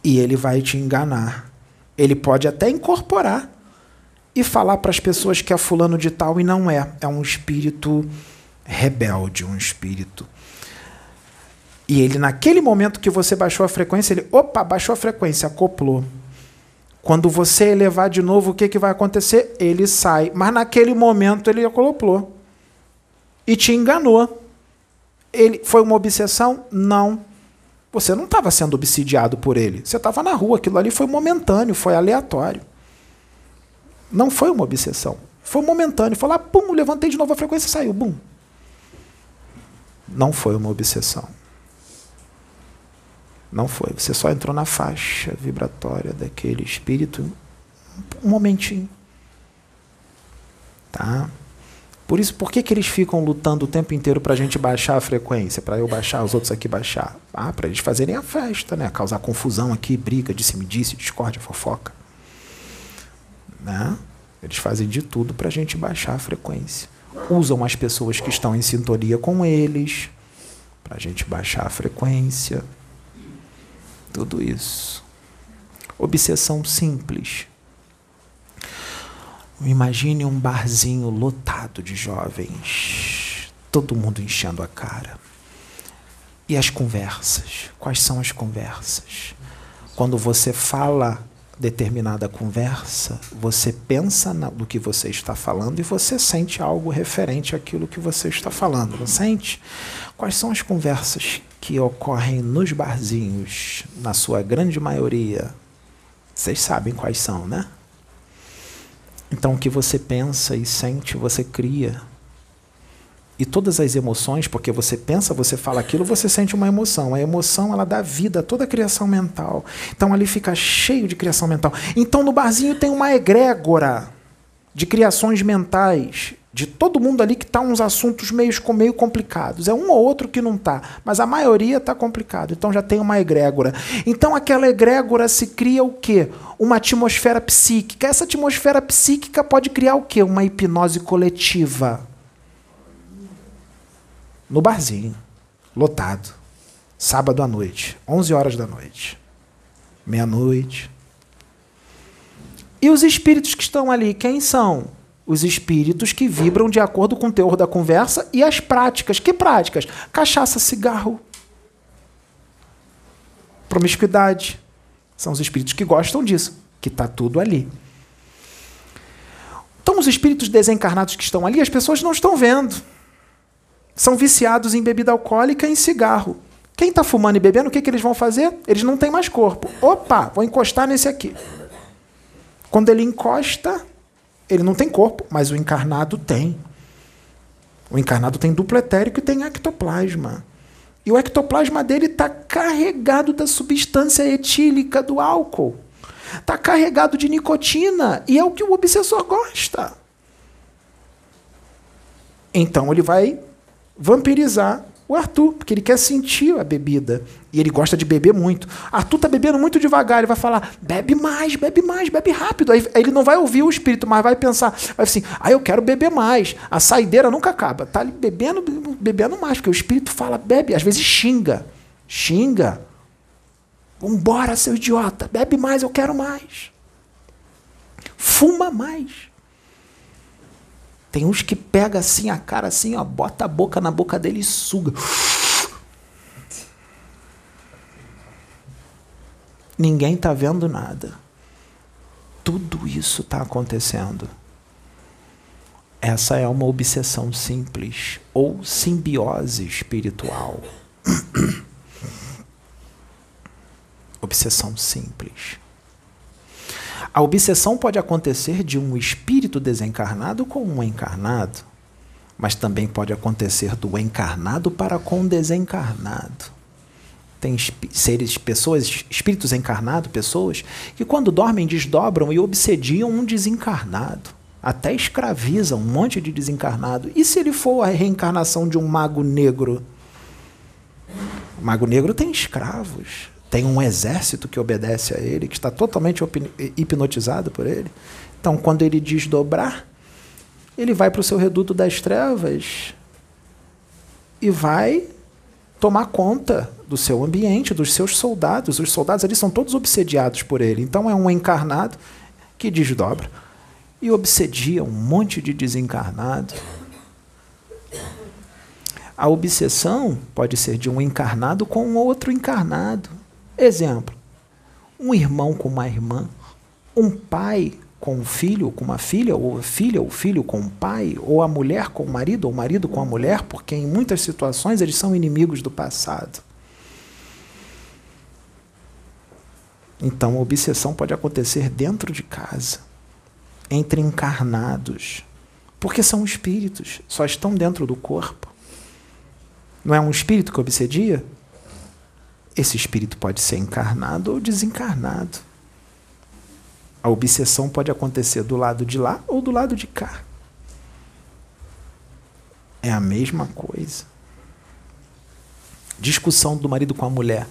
E ele vai te enganar. Ele pode até incorporar e falar para as pessoas que é fulano de tal e não é. É um espírito rebelde, um espírito. E ele, naquele momento que você baixou a frequência, ele, opa, baixou a frequência, acoplou. Quando você elevar de novo, o que, que vai acontecer? Ele sai. Mas naquele momento ele acoplou. E te enganou. Ele Foi uma obsessão? Não. Você não estava sendo obsidiado por ele. Você estava na rua. Aquilo ali foi momentâneo, foi aleatório. Não foi uma obsessão. Foi momentâneo. Foi lá, pum, levantei de novo a frequência e saiu. Bum. Não foi uma obsessão. Não foi. Você só entrou na faixa vibratória daquele espírito um momentinho. Tá? Por isso, por que, que eles ficam lutando o tempo inteiro para a gente baixar a frequência? Para eu baixar, os outros aqui baixar? Ah, para eles fazerem a festa, né? Causar confusão aqui, briga, disse-me-disse, discórdia, fofoca. Né? Eles fazem de tudo para a gente baixar a frequência. Usam as pessoas que estão em sintonia com eles para a gente baixar a frequência. Tudo isso. Obsessão simples. Imagine um barzinho lotado de jovens, todo mundo enchendo a cara. E as conversas? Quais são as conversas? Quando você fala determinada conversa, você pensa no que você está falando e você sente algo referente àquilo que você está falando, não sente? Quais são as conversas que ocorrem nos barzinhos, na sua grande maioria? Vocês sabem quais são, né? Então, o que você pensa e sente, você cria. E todas as emoções, porque você pensa, você fala aquilo, você sente uma emoção. A emoção, ela dá vida a toda a criação mental. Então ali fica cheio de criação mental. Então no barzinho tem uma egrégora de criações mentais. De todo mundo ali que está uns assuntos meio, meio complicados. É um ou outro que não está, mas a maioria está complicado. Então já tem uma egrégora. Então aquela egrégora se cria o quê? Uma atmosfera psíquica. Essa atmosfera psíquica pode criar o quê? Uma hipnose coletiva. No barzinho, lotado. Sábado à noite, 11 horas da noite. Meia-noite. E os espíritos que estão ali, quem são? os espíritos que vibram de acordo com o teor da conversa e as práticas. Que práticas? Cachaça, cigarro, promiscuidade. São os espíritos que gostam disso, que está tudo ali. Então, os espíritos desencarnados que estão ali, as pessoas não estão vendo. São viciados em bebida alcoólica e em cigarro. Quem está fumando e bebendo, o que, que eles vão fazer? Eles não têm mais corpo. Opa, vou encostar nesse aqui. Quando ele encosta, ele não tem corpo, mas o encarnado tem. O encarnado tem duplo etérico e tem ectoplasma. E o ectoplasma dele está carregado da substância etílica do álcool. Está carregado de nicotina. E é o que o obsessor gosta. Então ele vai vampirizar o Arthur, porque ele quer sentir a bebida. E ele gosta de beber muito. Arthur tá bebendo muito devagar, ele vai falar: bebe mais, bebe mais, bebe rápido. Aí, ele não vai ouvir o espírito, mas vai pensar, vai assim: ah, eu quero beber mais. A saideira nunca acaba. Tá ali bebendo, bebendo mais, porque o espírito fala, bebe, às vezes xinga. Xinga. Vambora, seu idiota, bebe mais, eu quero mais. Fuma mais. Tem uns que pega assim a cara assim, ó, bota a boca na boca dele e suga. Ninguém está vendo nada. Tudo isso está acontecendo. Essa é uma obsessão simples ou simbiose espiritual. obsessão simples. A obsessão pode acontecer de um espírito desencarnado com um encarnado, mas também pode acontecer do encarnado para com o desencarnado. Tem seres, pessoas, espíritos encarnados, pessoas, que quando dormem desdobram e obsediam um desencarnado. Até escravizam um monte de desencarnado. E se ele for a reencarnação de um mago negro? O mago negro tem escravos tem um exército que obedece a ele, que está totalmente hipnotizado por ele. Então, quando ele desdobrar, ele vai para o seu reduto das trevas e vai tomar conta do seu ambiente, dos seus soldados. Os soldados ali são todos obsediados por ele. Então, é um encarnado que desdobra e obsedia um monte de desencarnado. A obsessão pode ser de um encarnado com outro encarnado. Exemplo: um irmão com uma irmã, um pai com um filho, com uma filha, ou a filha, ou filho com um pai, ou a mulher com o marido, ou o marido com a mulher, porque em muitas situações eles são inimigos do passado. Então, a obsessão pode acontecer dentro de casa, entre encarnados, porque são espíritos, só estão dentro do corpo. Não é um espírito que obsedia? Esse espírito pode ser encarnado ou desencarnado. A obsessão pode acontecer do lado de lá ou do lado de cá. É a mesma coisa. Discussão do marido com a mulher.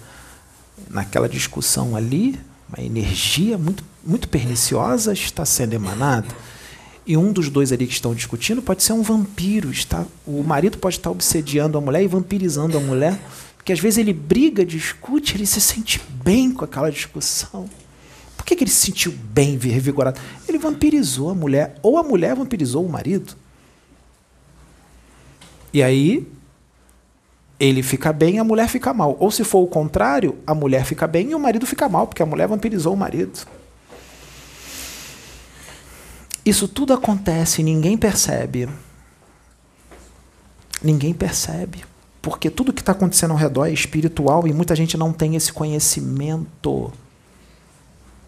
Naquela discussão ali, uma energia muito, muito perniciosa está sendo emanada. E um dos dois ali que estão discutindo pode ser um vampiro. Está, o marido pode estar obsediando a mulher e vampirizando a mulher porque às vezes ele briga, discute, ele se sente bem com aquela discussão. Por que, que ele se sentiu bem, revigorado? Ele vampirizou a mulher, ou a mulher vampirizou o marido. E aí ele fica bem, a mulher fica mal. Ou se for o contrário, a mulher fica bem e o marido fica mal, porque a mulher vampirizou o marido. Isso tudo acontece e ninguém percebe. Ninguém percebe. Porque tudo que está acontecendo ao redor é espiritual e muita gente não tem esse conhecimento.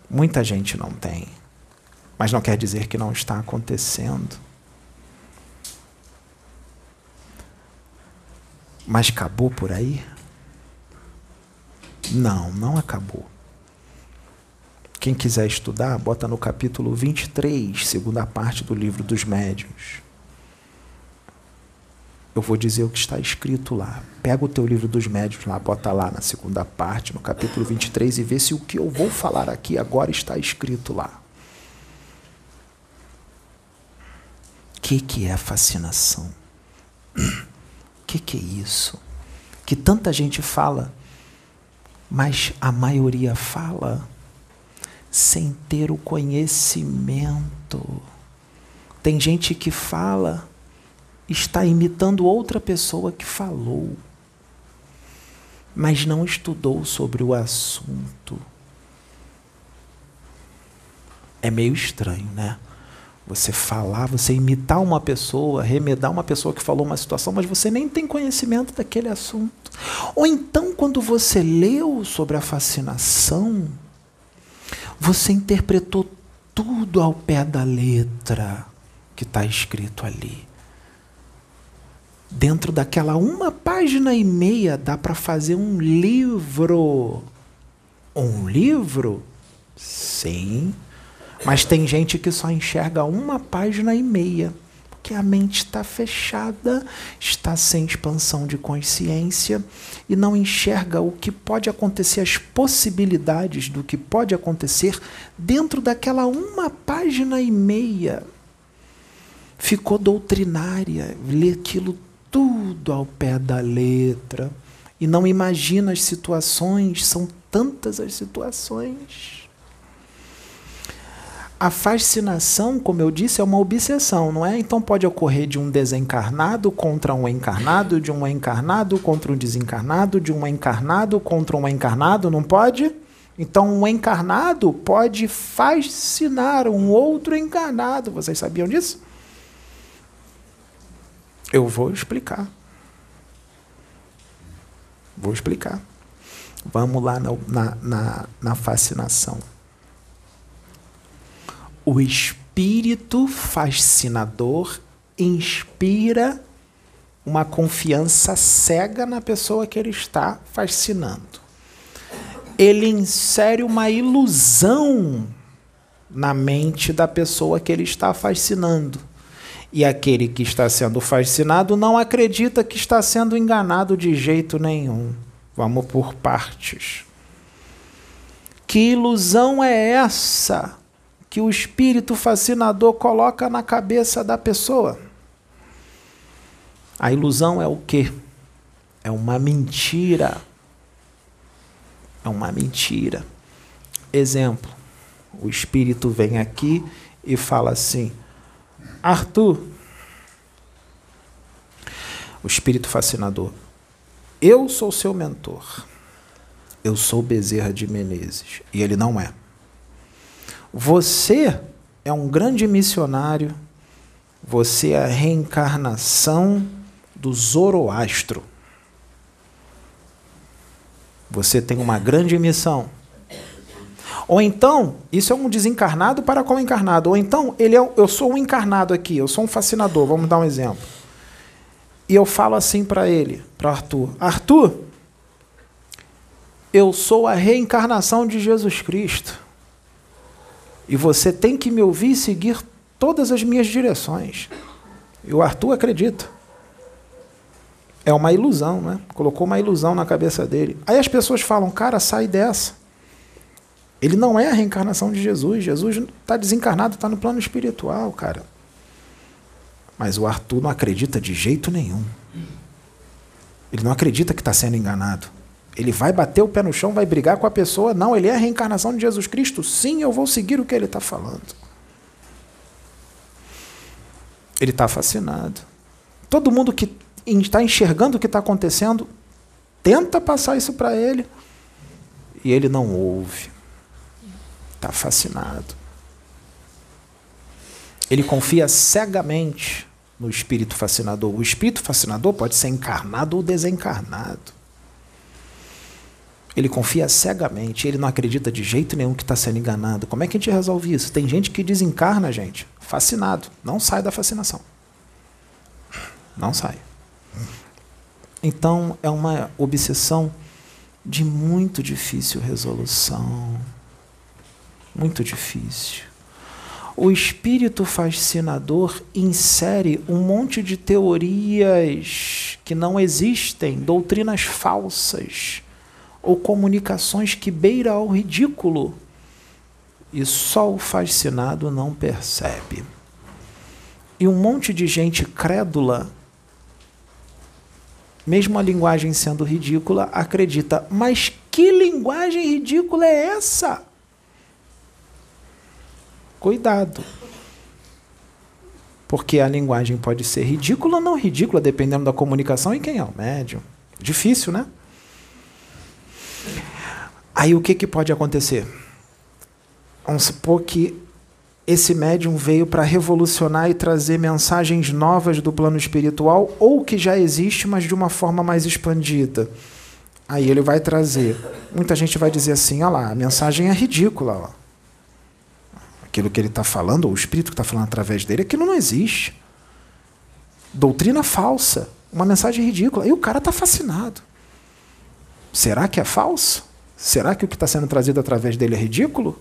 Muita gente não tem. Mas não quer dizer que não está acontecendo. Mas acabou por aí? Não, não acabou. Quem quiser estudar, bota no capítulo 23, segunda parte do livro dos médiuns. Eu vou dizer o que está escrito lá. Pega o teu livro dos médios lá, bota lá na segunda parte, no capítulo 23, e vê se o que eu vou falar aqui agora está escrito lá. O que, que é fascinação? O que, que é isso? Que tanta gente fala, mas a maioria fala sem ter o conhecimento. Tem gente que fala está imitando outra pessoa que falou, mas não estudou sobre o assunto. É meio estranho, né? Você falar, você imitar uma pessoa, remedar uma pessoa que falou uma situação, mas você nem tem conhecimento daquele assunto. Ou então, quando você leu sobre a fascinação, você interpretou tudo ao pé da letra que está escrito ali dentro daquela uma página e meia dá para fazer um livro. Um livro? Sim. Mas tem gente que só enxerga uma página e meia, porque a mente está fechada, está sem expansão de consciência e não enxerga o que pode acontecer, as possibilidades do que pode acontecer dentro daquela uma página e meia. Ficou doutrinária, lê aquilo tudo ao pé da letra e não imagina as situações, são tantas as situações. A fascinação, como eu disse, é uma obsessão, não é? Então pode ocorrer de um desencarnado contra um encarnado, de um encarnado contra um desencarnado, de um encarnado contra um encarnado, não pode? Então um encarnado pode fascinar um outro encarnado. Vocês sabiam disso? Eu vou explicar. Vou explicar. Vamos lá na, na, na fascinação. O espírito fascinador inspira uma confiança cega na pessoa que ele está fascinando. Ele insere uma ilusão na mente da pessoa que ele está fascinando e aquele que está sendo fascinado não acredita que está sendo enganado de jeito nenhum. Vamos por partes. Que ilusão é essa que o espírito fascinador coloca na cabeça da pessoa? A ilusão é o quê? É uma mentira. É uma mentira. Exemplo: o espírito vem aqui e fala assim: Arthur, o espírito fascinador, eu sou seu mentor. Eu sou Bezerra de Menezes. E ele não é. Você é um grande missionário. Você é a reencarnação do Zoroastro. Você tem uma grande missão. Ou então, isso é um desencarnado para qual encarnado? Ou então, ele é, eu sou um encarnado aqui, eu sou um fascinador, vamos dar um exemplo. E eu falo assim para ele, para Arthur: Arthur, eu sou a reencarnação de Jesus Cristo. E você tem que me ouvir e seguir todas as minhas direções. E o Arthur acredita. É uma ilusão, né? Colocou uma ilusão na cabeça dele. Aí as pessoas falam, cara, sai dessa. Ele não é a reencarnação de Jesus. Jesus está desencarnado, está no plano espiritual, cara. Mas o Arthur não acredita de jeito nenhum. Ele não acredita que está sendo enganado. Ele vai bater o pé no chão, vai brigar com a pessoa. Não, ele é a reencarnação de Jesus Cristo. Sim, eu vou seguir o que ele está falando. Ele está fascinado. Todo mundo que está enxergando o que está acontecendo tenta passar isso para ele e ele não ouve está fascinado. Ele confia cegamente no espírito fascinador. O espírito fascinador pode ser encarnado ou desencarnado. Ele confia cegamente, ele não acredita de jeito nenhum que está sendo enganado. Como é que a gente resolve isso? Tem gente que desencarna, gente, fascinado. Não sai da fascinação. Não sai. Então é uma obsessão de muito difícil resolução. Muito difícil. o espírito fascinador insere um monte de teorias que não existem, doutrinas falsas ou comunicações que beira ao ridículo. E só o fascinado não percebe. E um monte de gente crédula, mesmo a linguagem sendo ridícula, acredita. Mas que linguagem ridícula é essa? Cuidado. Porque a linguagem pode ser ridícula ou não ridícula, dependendo da comunicação e quem é o médium. Difícil, né? Aí o que, que pode acontecer? Vamos supor que esse médium veio para revolucionar e trazer mensagens novas do plano espiritual, ou que já existe, mas de uma forma mais expandida. Aí ele vai trazer. Muita gente vai dizer assim: olha lá, a mensagem é ridícula. Ó aquilo que ele está falando, ou o espírito que está falando através dele, aquilo não existe. Doutrina falsa, uma mensagem ridícula. E o cara está fascinado. Será que é falso? Será que o que está sendo trazido através dele é ridículo?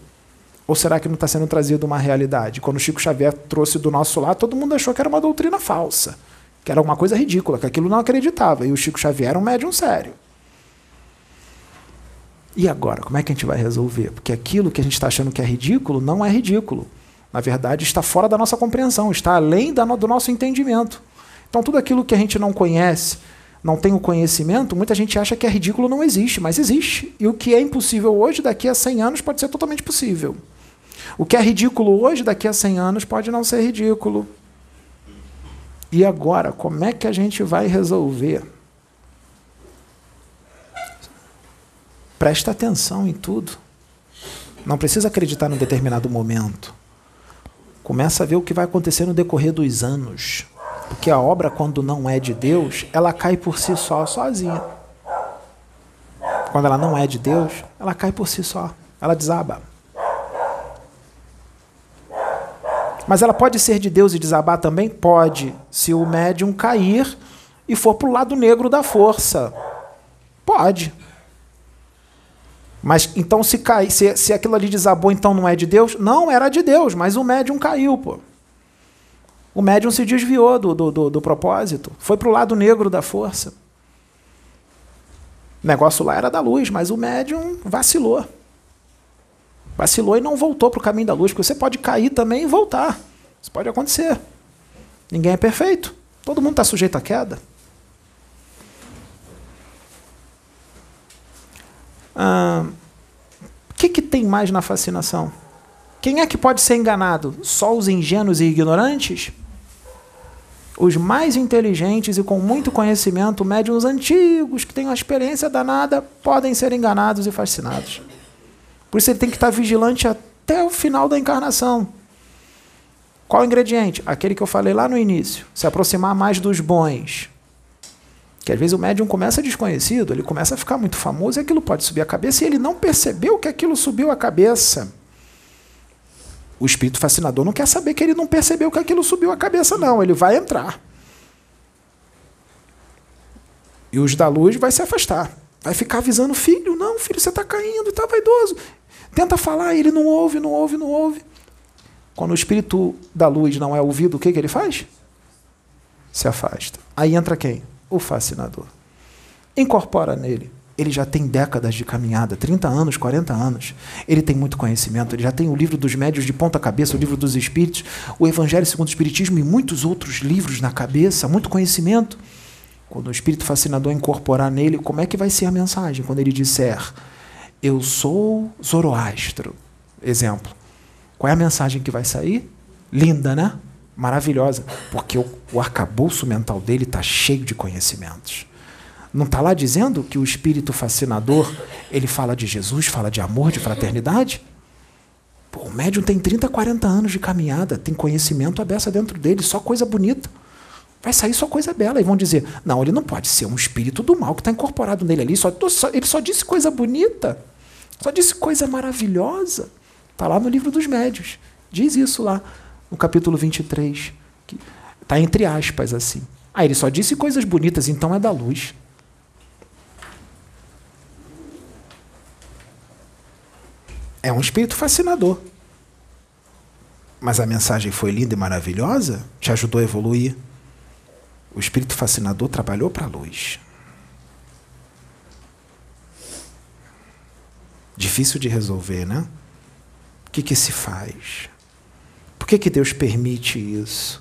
Ou será que não está sendo trazido uma realidade? Quando o Chico Xavier trouxe do nosso lado, todo mundo achou que era uma doutrina falsa, que era uma coisa ridícula, que aquilo não acreditava. E o Chico Xavier era um médium sério. E agora, como é que a gente vai resolver? Porque aquilo que a gente está achando que é ridículo não é ridículo. Na verdade, está fora da nossa compreensão, está além do nosso entendimento. Então, tudo aquilo que a gente não conhece, não tem o conhecimento, muita gente acha que é ridículo, não existe, mas existe. E o que é impossível hoje, daqui a 100 anos, pode ser totalmente possível. O que é ridículo hoje, daqui a 100 anos, pode não ser ridículo. E agora, como é que a gente vai resolver? Presta atenção em tudo. Não precisa acreditar num determinado momento. Começa a ver o que vai acontecer no decorrer dos anos. Porque a obra, quando não é de Deus, ela cai por si só, sozinha. Quando ela não é de Deus, ela cai por si só. Ela desaba. Mas ela pode ser de Deus e desabar também? Pode, se o médium cair e for para o lado negro da força. Pode. Mas então se cai, se, se aquilo ali desabou, então não é de Deus? Não, era de Deus, mas o médium caiu, pô. O médium se desviou do, do, do, do propósito, foi para o lado negro da força. O negócio lá era da luz, mas o médium vacilou. Vacilou e não voltou para o caminho da luz, porque você pode cair também e voltar. Isso pode acontecer. Ninguém é perfeito. Todo mundo está sujeito à queda. Ah, o que, que tem mais na fascinação? Quem é que pode ser enganado? Só os ingênuos e ignorantes? Os mais inteligentes e com muito conhecimento, médiums antigos, que têm uma experiência danada, podem ser enganados e fascinados. Por isso ele tem que estar vigilante até o final da encarnação. Qual o ingrediente? Aquele que eu falei lá no início. Se aproximar mais dos bons. Que às vezes o médium começa desconhecido, ele começa a ficar muito famoso e aquilo pode subir a cabeça e ele não percebeu que aquilo subiu a cabeça. O espírito fascinador não quer saber que ele não percebeu que aquilo subiu a cabeça, não. Ele vai entrar. E os da luz vai se afastar. Vai ficar avisando filho: não, filho, você está caindo, está vaidoso. Tenta falar, ele não ouve, não ouve, não ouve. Quando o espírito da luz não é ouvido, o que, que ele faz? Se afasta. Aí entra quem? O fascinador. Incorpora nele. Ele já tem décadas de caminhada, 30 anos, 40 anos. Ele tem muito conhecimento, ele já tem o livro dos médios de ponta cabeça, o livro dos espíritos, o Evangelho segundo o Espiritismo e muitos outros livros na cabeça, muito conhecimento. Quando o espírito fascinador incorporar nele, como é que vai ser a mensagem? Quando ele disser, eu sou Zoroastro. Exemplo. Qual é a mensagem que vai sair? Linda, né? Maravilhosa, porque o, o arcabouço mental dele está cheio de conhecimentos. Não está lá dizendo que o espírito fascinador ele fala de Jesus, fala de amor, de fraternidade? Pô, o médium tem 30, 40 anos de caminhada, tem conhecimento aberto dentro dele, só coisa bonita. Vai sair só coisa bela. E vão dizer: não, ele não pode ser um espírito do mal que está incorporado nele ali. Só, só, ele só disse coisa bonita, só disse coisa maravilhosa. Está lá no livro dos médios. Diz isso lá no capítulo 23. Está entre aspas assim. Ah, ele só disse coisas bonitas, então é da luz. É um espírito fascinador. Mas a mensagem foi linda e maravilhosa? Te ajudou a evoluir? O espírito fascinador trabalhou para a luz. Difícil de resolver, né? O que, que se faz? Por que, que Deus permite isso?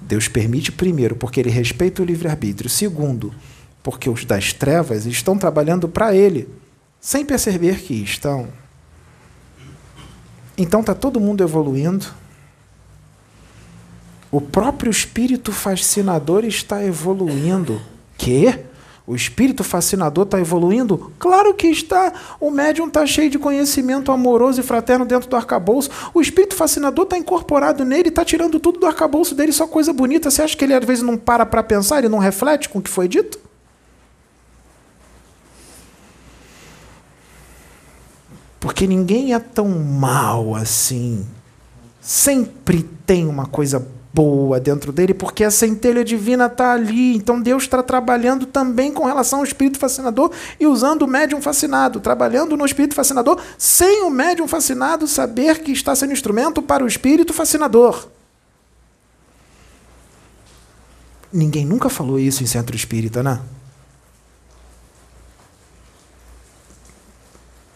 Deus permite, primeiro, porque Ele respeita o livre-arbítrio. Segundo, porque os das trevas estão trabalhando para Ele, sem perceber que estão. Então está todo mundo evoluindo. O próprio espírito fascinador está evoluindo. Que? O espírito fascinador está evoluindo? Claro que está. O médium está cheio de conhecimento amoroso e fraterno dentro do arcabouço. O espírito fascinador está incorporado nele, está tirando tudo do arcabouço dele, só coisa bonita. Você acha que ele às vezes não para para pensar, ele não reflete com o que foi dito? Porque ninguém é tão mal assim. Sempre tem uma coisa boa dentro dele, porque a centelha divina está ali. Então Deus está trabalhando também com relação ao espírito fascinador e usando o médium fascinado, trabalhando no espírito fascinador, sem o médium fascinado saber que está sendo instrumento para o espírito fascinador. Ninguém nunca falou isso em centro espírita, né?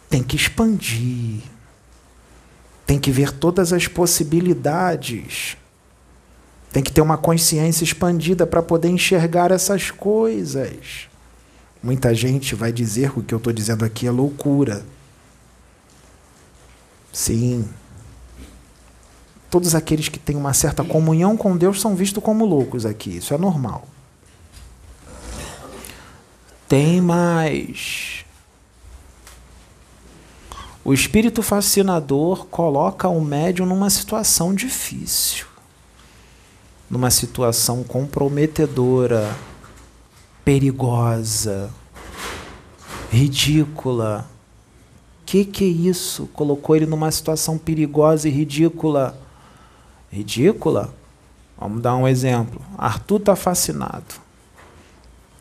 tem que expandir, tem que ver todas as possibilidades, tem que ter uma consciência expandida para poder enxergar essas coisas. Muita gente vai dizer que o que eu estou dizendo aqui é loucura. Sim. Todos aqueles que têm uma certa comunhão com Deus são vistos como loucos aqui. Isso é normal. Tem mais. O espírito fascinador coloca o médium numa situação difícil, numa situação comprometedora, perigosa, ridícula. Que que é isso? Colocou ele numa situação perigosa e ridícula. Ridícula? Vamos dar um exemplo. Arthur está fascinado.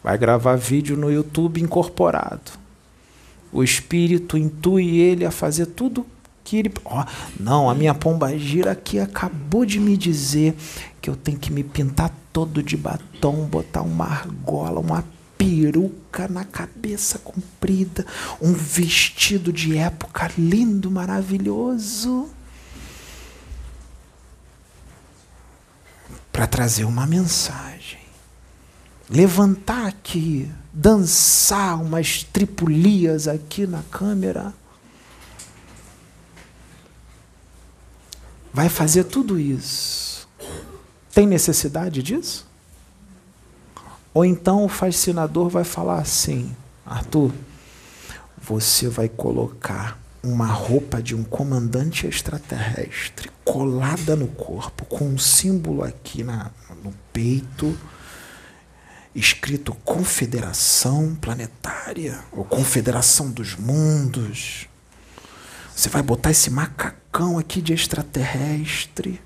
Vai gravar vídeo no YouTube incorporado o espírito intui ele a fazer tudo que ele. Oh, não, a minha pomba gira aqui acabou de me dizer que eu tenho que me pintar todo de batom, botar uma argola, uma peruca na cabeça comprida, um vestido de época lindo, maravilhoso. Para trazer uma mensagem. Levantar aqui dançar umas tripulias aqui na câmera. Vai fazer tudo isso. Tem necessidade disso? Ou então o fascinador vai falar assim: Arthur, você vai colocar uma roupa de um comandante extraterrestre colada no corpo, com um símbolo aqui na, no peito escrito Confederação Planetária, ou Confederação dos Mundos. Você vai botar esse macacão aqui de extraterrestre,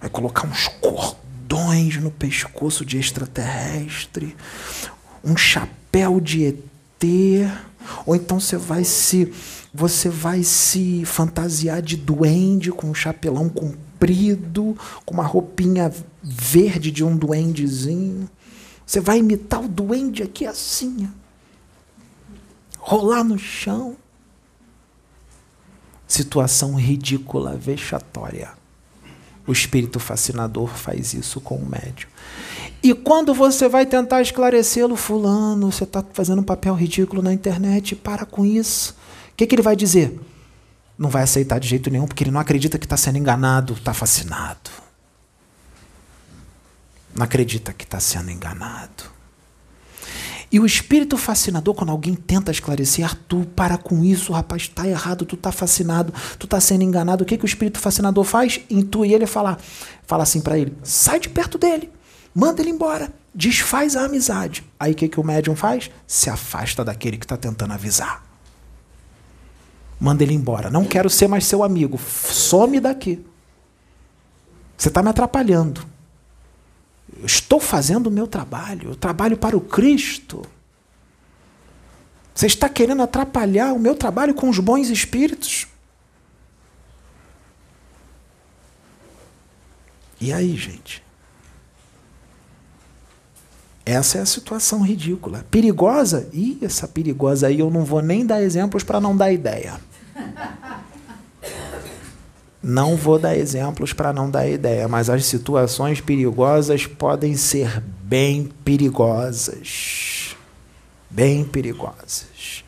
vai colocar uns cordões no pescoço de extraterrestre, um chapéu de ET, ou então você vai se você vai se fantasiar de duende com um chapelão comprido, com uma roupinha verde de um duendezinho. Você vai imitar o duende aqui assim, rolar no chão. Situação ridícula, vexatória. O espírito fascinador faz isso com o médium. E quando você vai tentar esclarecê-lo, fulano, você está fazendo um papel ridículo na internet, para com isso. O que, que ele vai dizer? Não vai aceitar de jeito nenhum, porque ele não acredita que está sendo enganado, está fascinado não acredita que está sendo enganado. E o espírito fascinador, quando alguém tenta esclarecer, Arthur, para com isso, rapaz, está errado, tu está fascinado, tu está sendo enganado. O que, que o espírito fascinador faz? Intui ele falar. Fala assim para ele: sai de perto dele, manda ele embora, desfaz a amizade. Aí o que, que o médium faz? Se afasta daquele que está tentando avisar. Manda ele embora. Não quero ser mais seu amigo. Some daqui. Você está me atrapalhando. Eu estou fazendo o meu trabalho, eu trabalho para o Cristo. Você está querendo atrapalhar o meu trabalho com os bons espíritos? E aí, gente? Essa é a situação ridícula. Perigosa? Ih, essa perigosa aí eu não vou nem dar exemplos para não dar ideia. Não vou dar exemplos para não dar ideia, mas as situações perigosas podem ser bem perigosas. Bem perigosas.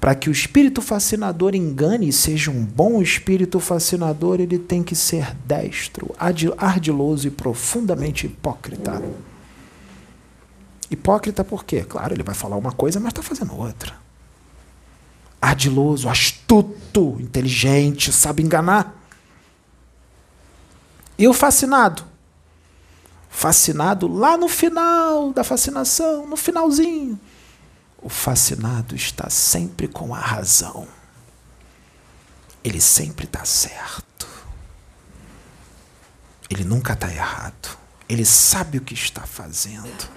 Para que o espírito fascinador engane e seja um bom espírito fascinador, ele tem que ser destro, ardiloso e profundamente hipócrita. Hipócrita por quê? Claro, ele vai falar uma coisa, mas está fazendo outra. Ardiloso, astuto, inteligente, sabe enganar. E o fascinado? Fascinado lá no final da fascinação, no finalzinho. O fascinado está sempre com a razão. Ele sempre está certo. Ele nunca está errado. Ele sabe o que está fazendo.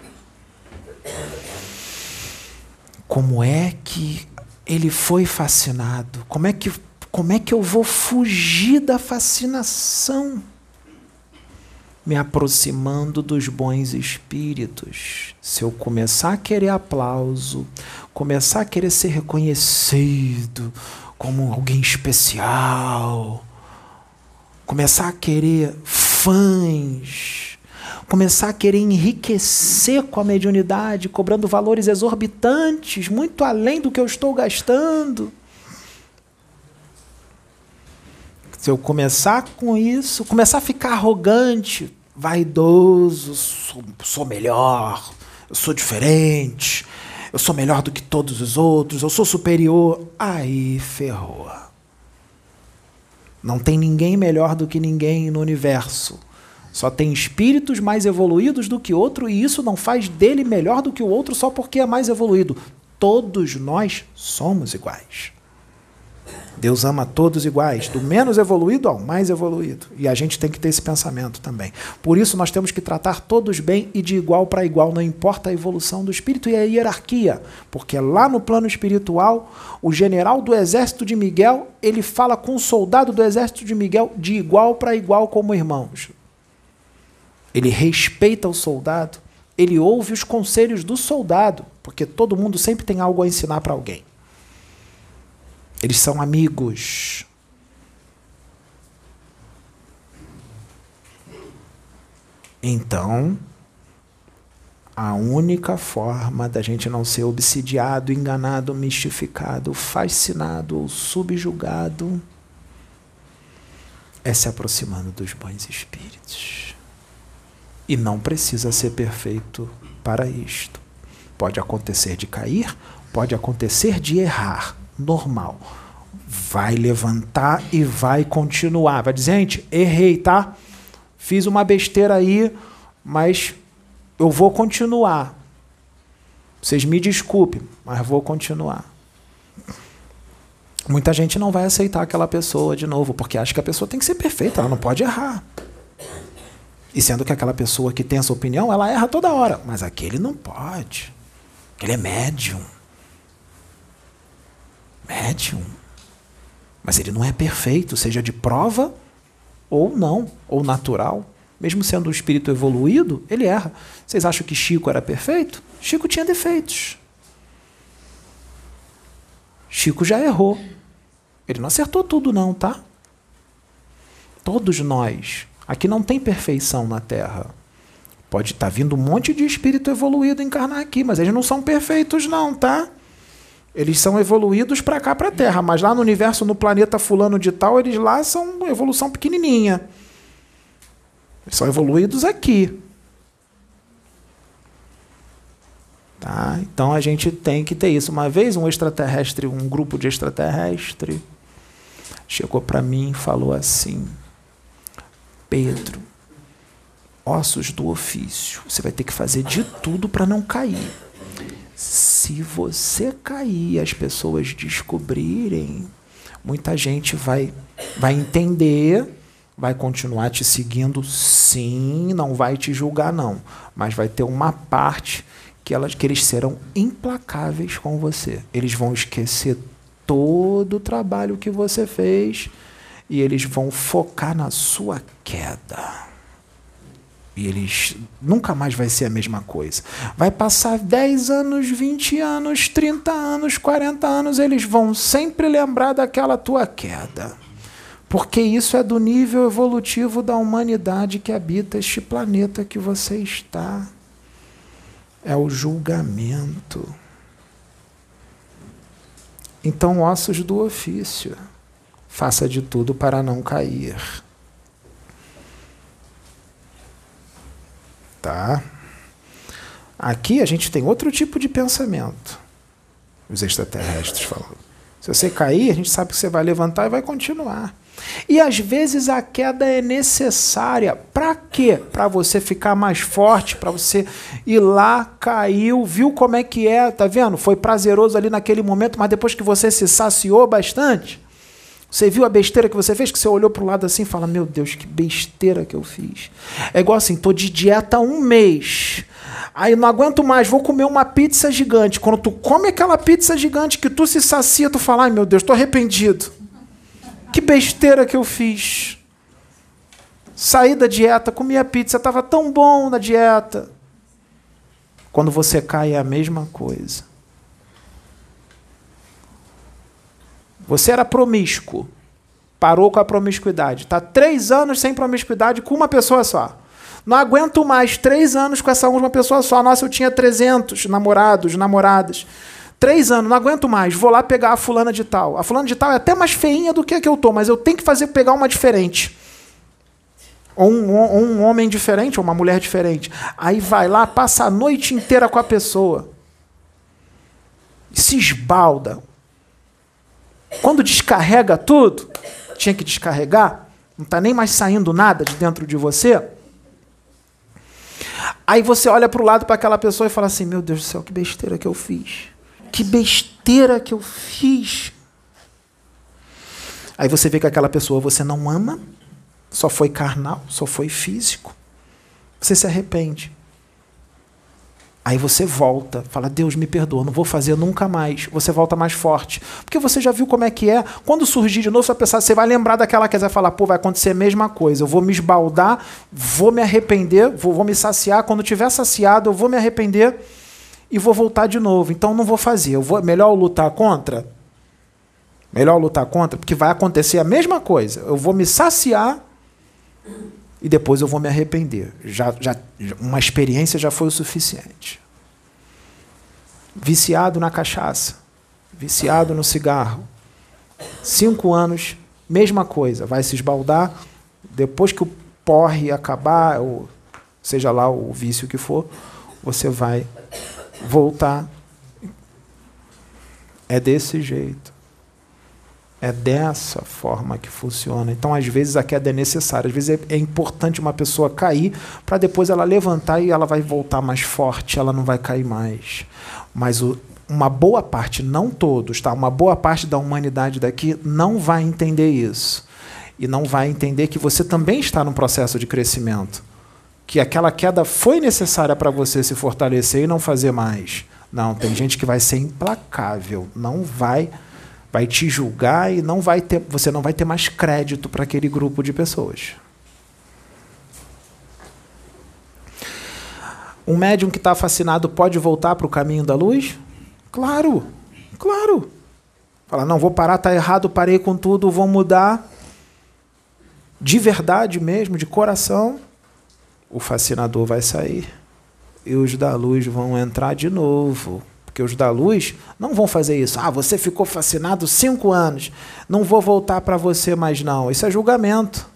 Como é que ele foi fascinado? Como é que, como é que eu vou fugir da fascinação? Me aproximando dos bons espíritos. Se eu começar a querer aplauso, começar a querer ser reconhecido como alguém especial, começar a querer fãs, começar a querer enriquecer com a mediunidade, cobrando valores exorbitantes, muito além do que eu estou gastando. Se eu começar com isso, começar a ficar arrogante, vaidoso, sou, sou melhor, eu sou diferente, eu sou melhor do que todos os outros, eu sou superior, aí ferrou. Não tem ninguém melhor do que ninguém no universo. Só tem espíritos mais evoluídos do que outro e isso não faz dele melhor do que o outro só porque é mais evoluído. Todos nós somos iguais. Deus ama todos iguais, do menos evoluído ao mais evoluído. E a gente tem que ter esse pensamento também. Por isso, nós temos que tratar todos bem e de igual para igual, não importa a evolução do espírito e a hierarquia. Porque lá no plano espiritual, o general do exército de Miguel, ele fala com o soldado do exército de Miguel de igual para igual como irmãos ele respeita o soldado, ele ouve os conselhos do soldado, porque todo mundo sempre tem algo a ensinar para alguém. Eles são amigos. Então, a única forma da gente não ser obsidiado, enganado, mistificado, fascinado ou subjugado é se aproximando dos bons espíritos. E não precisa ser perfeito para isto. Pode acontecer de cair, pode acontecer de errar, normal. Vai levantar e vai continuar. Vai dizer, gente, errei, tá? Fiz uma besteira aí, mas eu vou continuar. Vocês me desculpem, mas vou continuar. Muita gente não vai aceitar aquela pessoa de novo, porque acha que a pessoa tem que ser perfeita, ela não pode errar. E sendo que aquela pessoa que tem essa opinião, ela erra toda hora. Mas aquele não pode. Ele é médium. Médium. Mas ele não é perfeito, seja de prova ou não, ou natural. Mesmo sendo um espírito evoluído, ele erra. Vocês acham que Chico era perfeito? Chico tinha defeitos. Chico já errou. Ele não acertou tudo, não, tá? Todos nós Aqui não tem perfeição na Terra. Pode estar tá vindo um monte de espírito evoluído encarnar aqui, mas eles não são perfeitos, não, tá? Eles são evoluídos para cá, para a Terra, mas lá no universo, no planeta fulano de tal, eles lá são evolução pequenininha. Eles são evoluídos aqui. Tá? Então a gente tem que ter isso. Uma vez um extraterrestre, um grupo de extraterrestre, chegou para mim e falou assim: Pedro, ossos do ofício. Você vai ter que fazer de tudo para não cair. Se você cair e as pessoas descobrirem, muita gente vai, vai entender, vai continuar te seguindo, sim, não vai te julgar, não. Mas vai ter uma parte que, elas, que eles serão implacáveis com você. Eles vão esquecer todo o trabalho que você fez e eles vão focar na sua queda. E eles nunca mais vai ser a mesma coisa. Vai passar 10 anos, 20 anos, 30 anos, 40 anos, eles vão sempre lembrar daquela tua queda. Porque isso é do nível evolutivo da humanidade que habita este planeta que você está. É o julgamento. Então, ossos do ofício. Faça de tudo para não cair. Tá? Aqui a gente tem outro tipo de pensamento. Os extraterrestres falando. Se você cair, a gente sabe que você vai levantar e vai continuar. E às vezes a queda é necessária. Para quê? Para você ficar mais forte, para você ir lá, caiu, viu como é que é, tá vendo? Foi prazeroso ali naquele momento, mas depois que você se saciou bastante, você viu a besteira que você fez, que você olhou para o lado assim e fala: Meu Deus, que besteira que eu fiz. É igual assim: tô de dieta um mês. Aí não aguento mais, vou comer uma pizza gigante. Quando tu come aquela pizza gigante que tu se sacia, tu fala: Ai meu Deus, tô arrependido. Que besteira que eu fiz. Saí da dieta, comi a pizza, estava tão bom na dieta. Quando você cai é a mesma coisa. Você era promíscuo, parou com a promiscuidade. Está três anos sem promiscuidade com uma pessoa só. Não aguento mais três anos com essa uma pessoa só. Nossa, eu tinha 300 namorados, namoradas. Três anos, não aguento mais. Vou lá pegar a fulana de tal. A fulana de tal é até mais feinha do que a que eu tô, mas eu tenho que fazer pegar uma diferente. Ou um, ou um homem diferente, ou uma mulher diferente. Aí vai lá, passa a noite inteira com a pessoa. Se esbalda. Quando descarrega tudo, tinha que descarregar, não está nem mais saindo nada de dentro de você. Aí você olha para o lado para aquela pessoa e fala assim: Meu Deus do céu, que besteira que eu fiz. Que besteira que eu fiz. Aí você vê que aquela pessoa você não ama, só foi carnal, só foi físico. Você se arrepende. Aí você volta, fala, Deus me perdoa, não vou fazer nunca mais. Você volta mais forte. Porque você já viu como é que é. Quando surgir de novo, você vai pensar, você vai lembrar daquela que você vai falar, pô, vai acontecer a mesma coisa. Eu vou me esbaldar, vou me arrepender, vou, vou me saciar. Quando tiver saciado, eu vou me arrepender e vou voltar de novo. Então não vou fazer. Eu vou, melhor lutar contra? Melhor lutar contra, porque vai acontecer a mesma coisa. Eu vou me saciar e depois eu vou me arrepender. Já, já, uma experiência já foi o suficiente. Viciado na cachaça, viciado no cigarro. Cinco anos, mesma coisa, vai se esbaldar. Depois que o porre acabar, ou seja lá o vício que for, você vai voltar. É desse jeito. É dessa forma que funciona. Então, às vezes, a queda é necessária. Às vezes, é, importante uma pessoa cair para depois ela levantar e ela vai voltar mais forte, ela não vai cair mais. Mas o, uma boa parte, não todos, tá? uma boa parte da humanidade daqui não vai entender isso. E não vai entender que você também está num processo de crescimento. Que aquela queda foi necessária para você se fortalecer e não fazer mais. Não, tem gente que vai ser implacável, não vai vai te julgar e não vai ter, você não vai ter mais crédito para aquele grupo de pessoas. Um médium que está fascinado pode voltar para o caminho da luz? Claro, claro. Fala, não, vou parar, está errado, parei com tudo, vou mudar. De verdade mesmo, de coração, o fascinador vai sair. E os da luz vão entrar de novo porque os da luz não vão fazer isso. Ah, você ficou fascinado cinco anos, não vou voltar para você mais não. Isso é julgamento.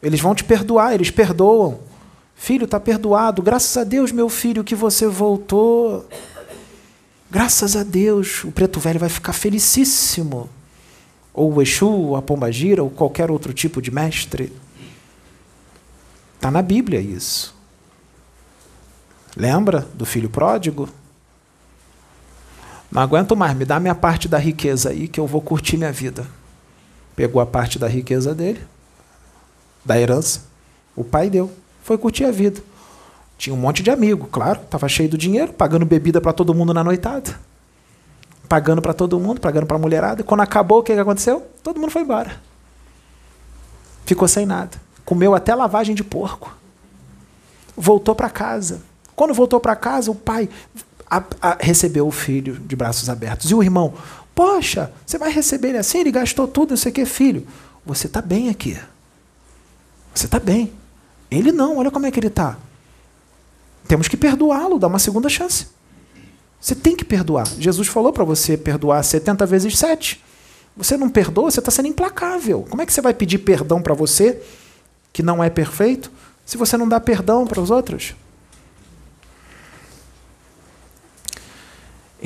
Eles vão te perdoar, eles perdoam. Filho, está perdoado. Graças a Deus, meu filho, que você voltou. Graças a Deus, o preto velho vai ficar felicíssimo. Ou o Exu, ou a Pombagira, ou qualquer outro tipo de mestre. Está na Bíblia isso. Lembra do filho pródigo? Não aguento mais, me dá minha parte da riqueza aí que eu vou curtir minha vida. Pegou a parte da riqueza dele, da herança, o pai deu, foi curtir a vida. Tinha um monte de amigo, claro, estava cheio do dinheiro, pagando bebida para todo mundo na noitada. Pagando para todo mundo, pagando para a mulherada. Quando acabou, o que, que aconteceu? Todo mundo foi embora. Ficou sem nada. Comeu até lavagem de porco. voltou para casa. Quando voltou para casa, o pai a, a, recebeu o filho de braços abertos. E o irmão, poxa, você vai receber ele assim? Ele gastou tudo, não sei o que, filho. Você está bem aqui. Você está bem. Ele não, olha como é que ele está. Temos que perdoá-lo, dar uma segunda chance. Você tem que perdoar. Jesus falou para você perdoar 70 vezes 7. Você não perdoa, você está sendo implacável. Como é que você vai pedir perdão para você, que não é perfeito, se você não dá perdão para os outros?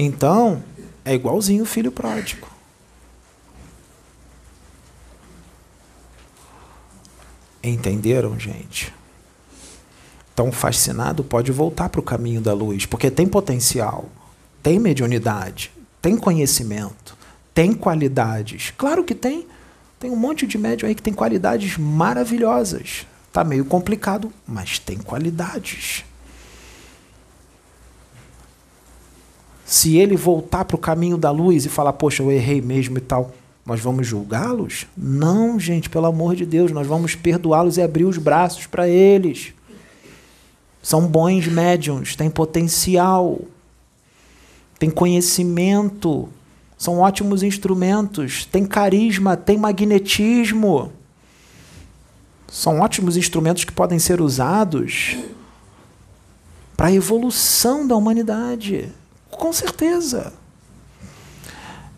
Então, é igualzinho o filho pródigo. Entenderam, gente? Então, fascinado pode voltar para o caminho da luz, porque tem potencial, tem mediunidade, tem conhecimento, tem qualidades. Claro que tem. Tem um monte de médium aí que tem qualidades maravilhosas. Tá meio complicado, mas tem qualidades. Se ele voltar para o caminho da luz e falar, poxa, eu errei mesmo e tal, nós vamos julgá-los? Não, gente, pelo amor de Deus, nós vamos perdoá-los e abrir os braços para eles. São bons médiums, têm potencial, têm conhecimento, são ótimos instrumentos, têm carisma, têm magnetismo. São ótimos instrumentos que podem ser usados para a evolução da humanidade. Com certeza.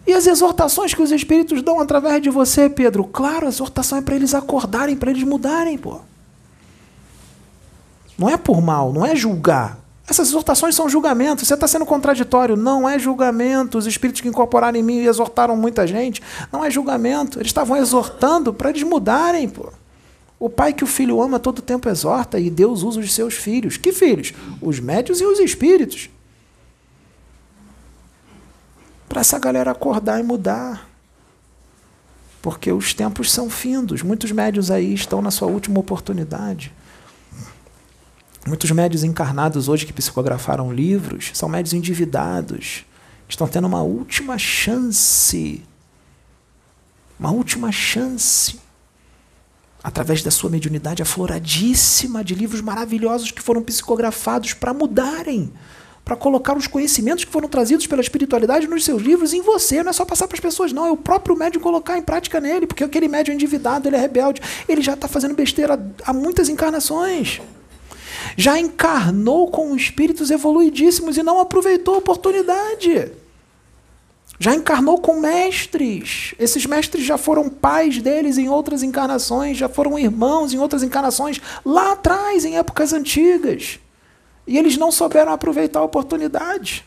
E as exortações que os espíritos dão através de você, Pedro? Claro, a exortação é para eles acordarem, para eles mudarem, pô. Não é por mal, não é julgar. Essas exortações são julgamentos. Você está sendo contraditório. Não é julgamento. Os espíritos que incorporaram em mim e exortaram muita gente. Não é julgamento. Eles estavam exortando para eles mudarem, pô. O pai que o filho ama todo tempo exorta e Deus usa os seus filhos. Que filhos? Os médios e os espíritos para essa galera acordar e mudar. Porque os tempos são findos. Muitos médios aí estão na sua última oportunidade. Muitos médios encarnados hoje que psicografaram livros são médios endividados. Estão tendo uma última chance. Uma última chance. Através da sua mediunidade afloradíssima de livros maravilhosos que foram psicografados para mudarem para colocar os conhecimentos que foram trazidos pela espiritualidade nos seus livros em você. Não é só passar para as pessoas, não. É o próprio médium colocar em prática nele, porque aquele médium endividado, ele é rebelde, ele já está fazendo besteira há muitas encarnações. Já encarnou com espíritos evoluidíssimos e não aproveitou a oportunidade. Já encarnou com mestres. Esses mestres já foram pais deles em outras encarnações, já foram irmãos em outras encarnações, lá atrás, em épocas antigas. E eles não souberam aproveitar a oportunidade.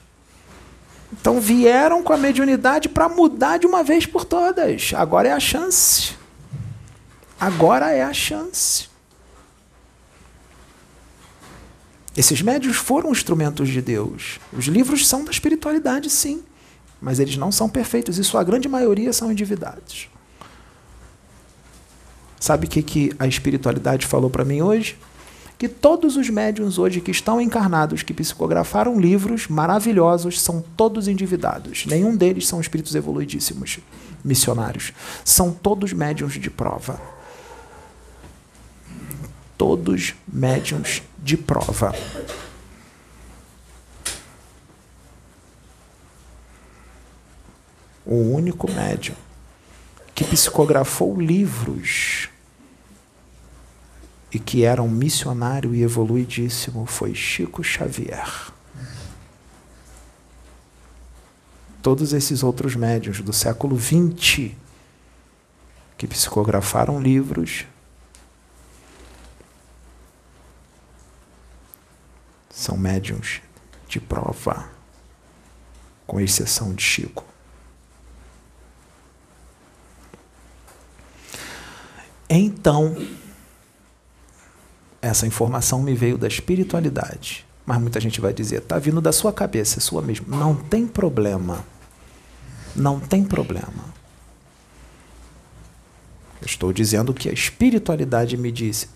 Então vieram com a mediunidade para mudar de uma vez por todas. Agora é a chance. Agora é a chance. Esses médios foram instrumentos de Deus. Os livros são da espiritualidade, sim. Mas eles não são perfeitos e sua grande maioria são endividados. Sabe o que, que a espiritualidade falou para mim hoje? Que todos os médiums hoje que estão encarnados, que psicografaram livros maravilhosos, são todos endividados. Nenhum deles são espíritos evoluidíssimos, missionários. São todos médiums de prova. Todos médiums de prova. O único médium que psicografou livros e que era um missionário e evoluidíssimo foi Chico Xavier. Todos esses outros médios do século XX que psicografaram livros são médiums de prova, com exceção de Chico. Então, essa informação me veio da espiritualidade. Mas muita gente vai dizer, está vindo da sua cabeça, é sua mesmo. Não tem problema. Não tem problema. Eu estou dizendo que a espiritualidade me disse: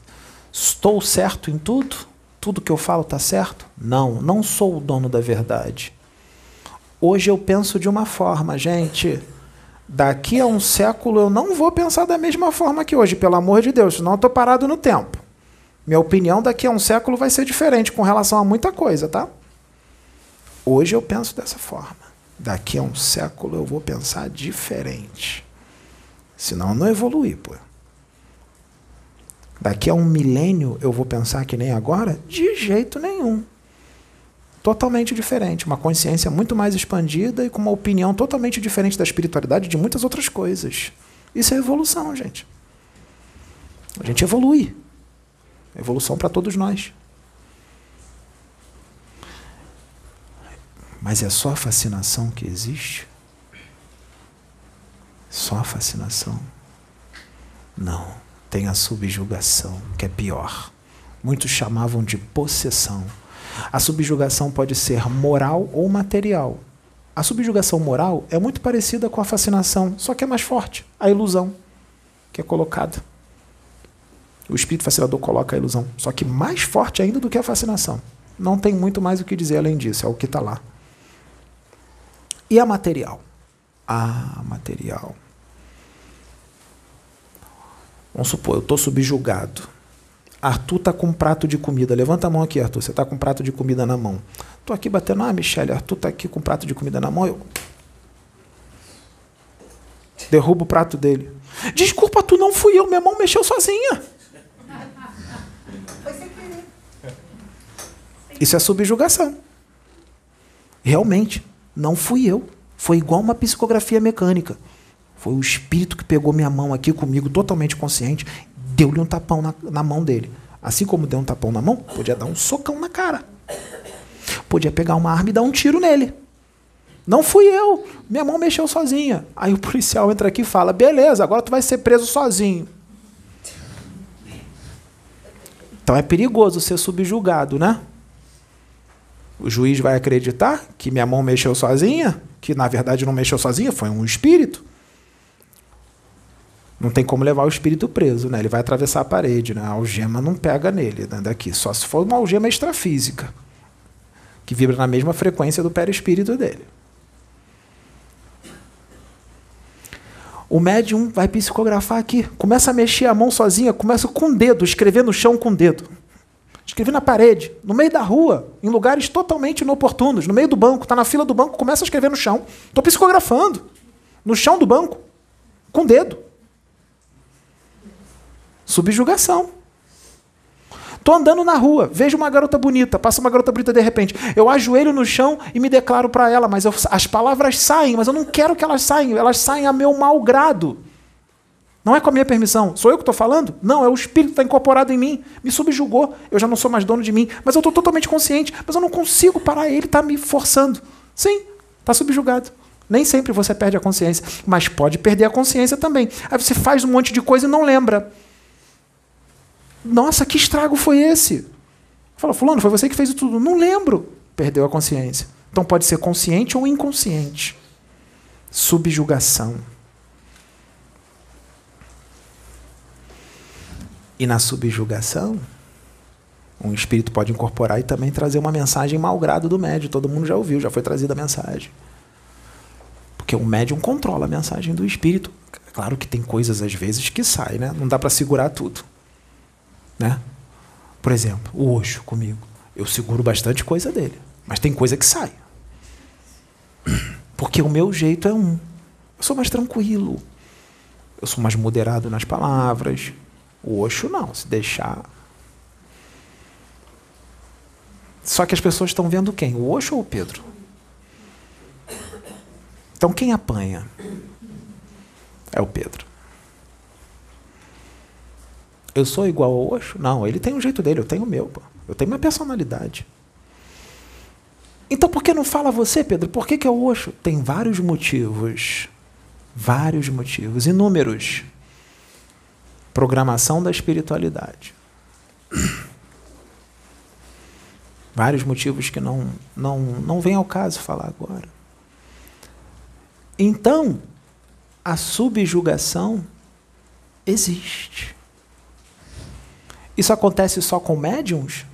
estou certo em tudo? Tudo que eu falo está certo? Não, não sou o dono da verdade. Hoje eu penso de uma forma, gente. Daqui a um século eu não vou pensar da mesma forma que hoje, pelo amor de Deus, senão eu estou parado no tempo. Minha opinião daqui a um século vai ser diferente com relação a muita coisa, tá? Hoje eu penso dessa forma. Daqui a um século eu vou pensar diferente. Senão eu não evoluir, pô. Daqui a um milênio eu vou pensar que nem agora? De jeito nenhum. Totalmente diferente. Uma consciência muito mais expandida e com uma opinião totalmente diferente da espiritualidade de muitas outras coisas. Isso é evolução, gente. A gente evolui. Evolução para todos nós. Mas é só a fascinação que existe? Só a fascinação? Não. Tem a subjugação, que é pior. Muitos chamavam de possessão. A subjugação pode ser moral ou material. A subjugação moral é muito parecida com a fascinação, só que é mais forte a ilusão que é colocada. O espírito fascinador coloca a ilusão, só que mais forte ainda do que a fascinação. Não tem muito mais o que dizer além disso, é o que está lá. E a material? Ah, material. Vamos supor, eu estou subjugado. Arthur está com um prato de comida. Levanta a mão aqui, Arthur. Você está com um prato de comida na mão. Estou aqui batendo. Ah, Michele, Arthur está aqui com um prato de comida na mão. Eu derrubo o prato dele. Desculpa, tu não fui eu. Minha mão mexeu sozinha. Isso é subjugação. Realmente, não fui eu. Foi igual uma psicografia mecânica. Foi o espírito que pegou minha mão aqui comigo, totalmente consciente, deu-lhe um tapão na, na mão dele. Assim como deu um tapão na mão, podia dar um socão na cara. Podia pegar uma arma e dar um tiro nele. Não fui eu. Minha mão mexeu sozinha. Aí o policial entra aqui e fala: beleza, agora tu vai ser preso sozinho. Então é perigoso ser subjugado, né? O juiz vai acreditar que minha mão mexeu sozinha, que na verdade não mexeu sozinha, foi um espírito. Não tem como levar o espírito preso, né? Ele vai atravessar a parede, né? A algema não pega nele, né? daqui, só se for uma algema extrafísica, que vibra na mesma frequência do perispírito dele. O médium vai psicografar aqui, começa a mexer a mão sozinha, começa com o dedo, escrever no chão com o dedo. Escrever na parede, no meio da rua, em lugares totalmente inoportunos, no meio do banco, está na fila do banco, começa a escrever no chão. Estou psicografando, no chão do banco, com o dedo. Subjugação. Estou andando na rua, vejo uma garota bonita, passa uma garota bonita de repente. Eu ajoelho no chão e me declaro para ela, mas eu, as palavras saem, mas eu não quero que elas saiam, elas saem a meu mau grado. Não é com a minha permissão. Sou eu que estou falando? Não, é o Espírito que está incorporado em mim. Me subjugou. Eu já não sou mais dono de mim. Mas eu estou totalmente consciente. Mas eu não consigo parar. Ele está me forçando. Sim, está subjugado. Nem sempre você perde a consciência. Mas pode perder a consciência também. Aí você faz um monte de coisa e não lembra. Nossa, que estrago foi esse? Fala, Fulano, foi você que fez tudo. Não lembro. Perdeu a consciência. Então pode ser consciente ou inconsciente. Subjugação. E na subjugação, um espírito pode incorporar e também trazer uma mensagem malgrado do médium. Todo mundo já ouviu, já foi trazida a mensagem. Porque o médium controla a mensagem do espírito. Claro que tem coisas às vezes que saem, né? Não dá para segurar tudo. Né? Por exemplo, o Oxo comigo. Eu seguro bastante coisa dele. Mas tem coisa que sai. Porque o meu jeito é um. Eu sou mais tranquilo. Eu sou mais moderado nas palavras. O Oxo não, se deixar. Só que as pessoas estão vendo quem? O Oxo ou o Pedro? Então quem apanha? É o Pedro. Eu sou igual ao Oxo? Não, ele tem o um jeito dele, eu tenho o meu. Pô. Eu tenho minha personalidade. Então por que não fala você, Pedro? Por que, que é o Oxo? Tem vários motivos. Vários motivos, inúmeros programação da espiritualidade. Vários motivos que não, não, não vem ao caso falar agora. Então, a subjugação existe. Isso acontece só com médiums?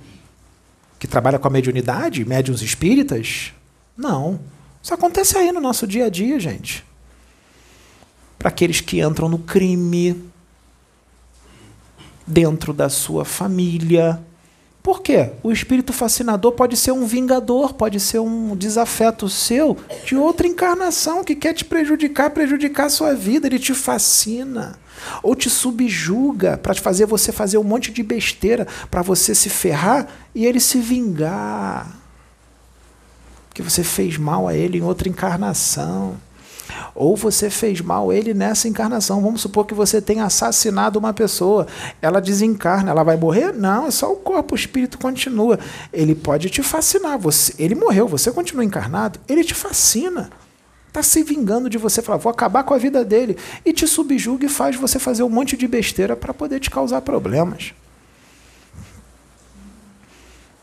Que trabalham com a mediunidade? Médiums espíritas? Não. Isso acontece aí no nosso dia a dia, gente. Para aqueles que entram no crime, dentro da sua família. Por quê? O espírito fascinador pode ser um vingador, pode ser um desafeto seu de outra encarnação que quer te prejudicar, prejudicar a sua vida. Ele te fascina ou te subjuga para fazer você fazer um monte de besteira para você se ferrar e ele se vingar. Que você fez mal a ele em outra encarnação. Ou você fez mal a ele nessa encarnação. Vamos supor que você tenha assassinado uma pessoa. Ela desencarna, ela vai morrer? Não, é só o corpo, o espírito continua. Ele pode te fascinar. Você, ele morreu, você continua encarnado, ele te fascina. Está se vingando de você, fala, vou acabar com a vida dele. E te subjuga e faz você fazer um monte de besteira para poder te causar problemas.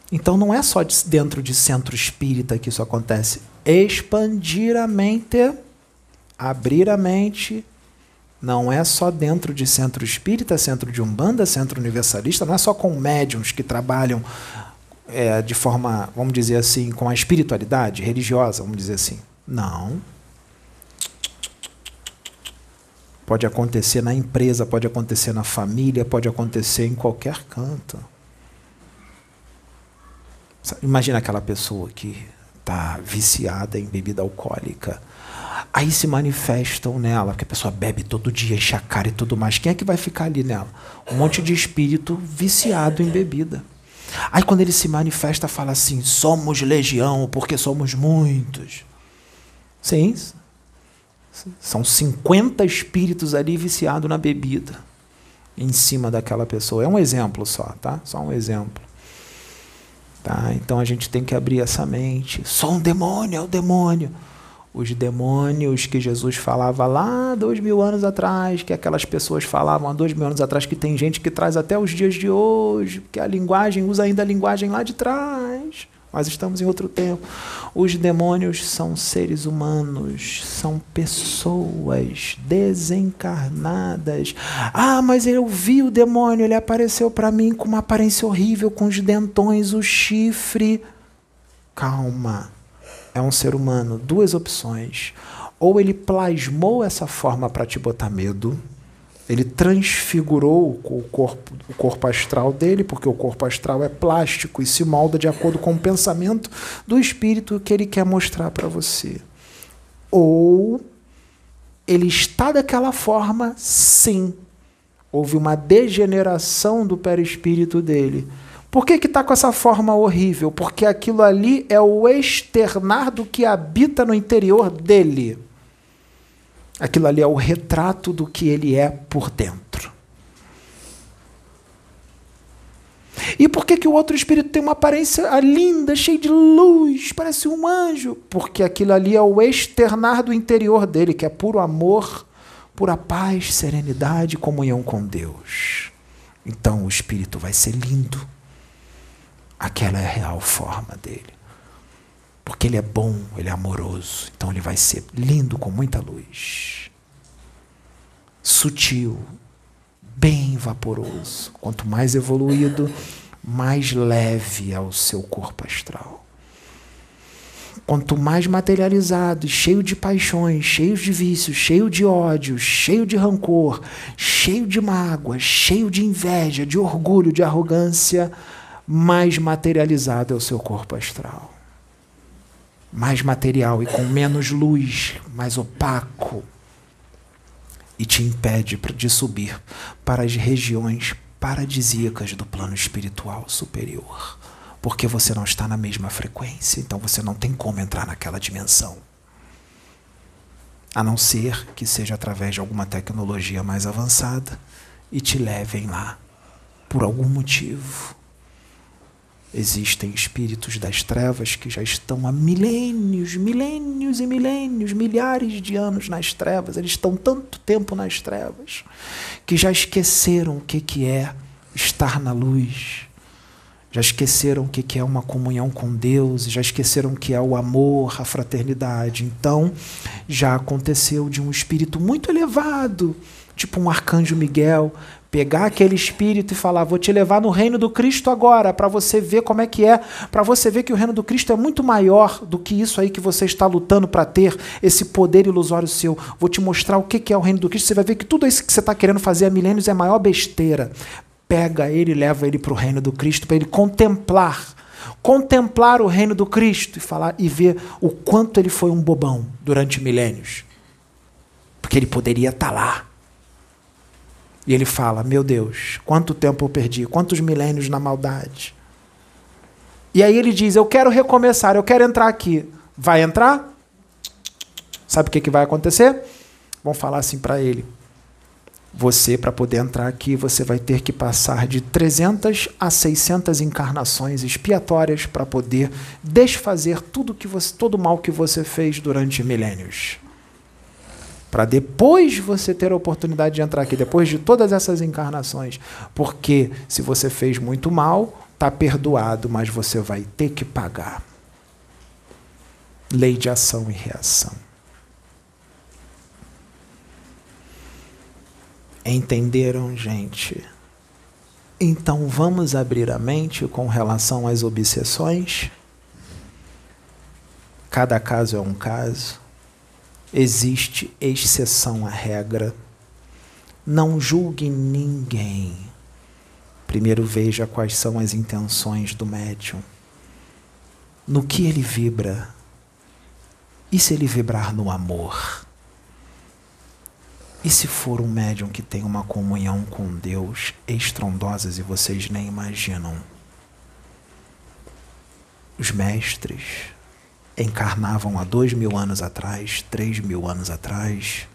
Então não é só dentro de centro espírita que isso acontece. Expandir a mente abrir a mente não é só dentro de centro espírita, centro de umbanda, centro universalista, não é só com médiums que trabalham é, de forma, vamos dizer assim, com a espiritualidade religiosa, vamos dizer assim. Não. Pode acontecer na empresa, pode acontecer na família, pode acontecer em qualquer canto. Imagina aquela pessoa que está viciada em bebida alcoólica aí se manifestam nela, porque a pessoa bebe todo dia, enche a cara e tudo mais. Quem é que vai ficar ali nela? Um monte de espírito viciado em bebida. Aí quando ele se manifesta, fala assim: somos legião, porque somos muitos. Sim. São 50 espíritos ali viciados na bebida. Em cima daquela pessoa. É um exemplo só, tá? Só um exemplo. Tá? Então a gente tem que abrir essa mente. Só um demônio, é o demônio os demônios que Jesus falava lá dois mil anos atrás, que aquelas pessoas falavam há dois mil anos atrás, que tem gente que traz até os dias de hoje, que a linguagem usa ainda a linguagem lá de trás. Mas estamos em outro tempo. Os demônios são seres humanos, são pessoas desencarnadas. Ah, mas eu vi o demônio, ele apareceu para mim com uma aparência horrível, com os dentões, o chifre. Calma é um ser humano, duas opções. Ou ele plasmou essa forma para te botar medo, ele transfigurou o corpo, o corpo astral dele, porque o corpo astral é plástico e se molda de acordo com o pensamento do espírito que ele quer mostrar para você. Ou ele está daquela forma, sim. Houve uma degeneração do perispírito dele por que está com essa forma horrível? Porque aquilo ali é o externar do que habita no interior dele. Aquilo ali é o retrato do que ele é por dentro. E por que, que o outro espírito tem uma aparência linda, cheia de luz, parece um anjo? Porque aquilo ali é o externar do interior dele, que é puro amor, pura paz, serenidade, comunhão com Deus. Então o espírito vai ser lindo aquela é a real forma dele. Porque ele é bom, ele é amoroso, então ele vai ser lindo com muita luz. Sutil, bem vaporoso. Quanto mais evoluído, mais leve é o seu corpo astral. Quanto mais materializado, cheio de paixões, cheio de vícios, cheio de ódio, cheio de rancor, cheio de mágoa, cheio de inveja, de orgulho, de arrogância, mais materializado é o seu corpo astral. Mais material e com menos luz, mais opaco. E te impede de subir para as regiões paradisíacas do plano espiritual superior. Porque você não está na mesma frequência, então você não tem como entrar naquela dimensão. A não ser que seja através de alguma tecnologia mais avançada e te levem lá por algum motivo Existem espíritos das trevas que já estão há milênios, milênios e milênios, milhares de anos nas trevas. Eles estão tanto tempo nas trevas que já esqueceram o que, que é estar na luz. Já esqueceram o que, que é uma comunhão com Deus, já esqueceram o que é o amor, a fraternidade. Então, já aconteceu de um espírito muito elevado, tipo um arcanjo Miguel, pegar aquele espírito e falar: vou te levar no reino do Cristo agora, para você ver como é que é, para você ver que o reino do Cristo é muito maior do que isso aí que você está lutando para ter, esse poder ilusório seu. Vou te mostrar o que é o reino do Cristo. Você vai ver que tudo isso que você está querendo fazer há milênios é a maior besteira. pega ele e leva ele para o reino do Cristo, para ele contemplar, contemplar o reino do Cristo e falar e ver o quanto ele foi um bobão durante milênios. Porque ele poderia estar tá lá. E ele fala: Meu Deus, quanto tempo eu perdi, quantos milênios na maldade. E aí ele diz: Eu quero recomeçar, eu quero entrar aqui. Vai entrar? Sabe o que, que vai acontecer? Vão falar assim para ele: Você, para poder entrar aqui, você vai ter que passar de 300 a 600 encarnações expiatórias para poder desfazer tudo que você, todo o mal que você fez durante milênios. Para depois você ter a oportunidade de entrar aqui, depois de todas essas encarnações. Porque se você fez muito mal, está perdoado, mas você vai ter que pagar. Lei de ação e reação. Entenderam, gente? Então vamos abrir a mente com relação às obsessões? Cada caso é um caso. Existe exceção à regra. Não julgue ninguém. Primeiro veja quais são as intenções do médium. No que ele vibra? E se ele vibrar no amor? E se for um médium que tem uma comunhão com Deus estrondosas e vocês nem imaginam? Os mestres encarnavam há dois mil anos atrás, três mil anos atrás,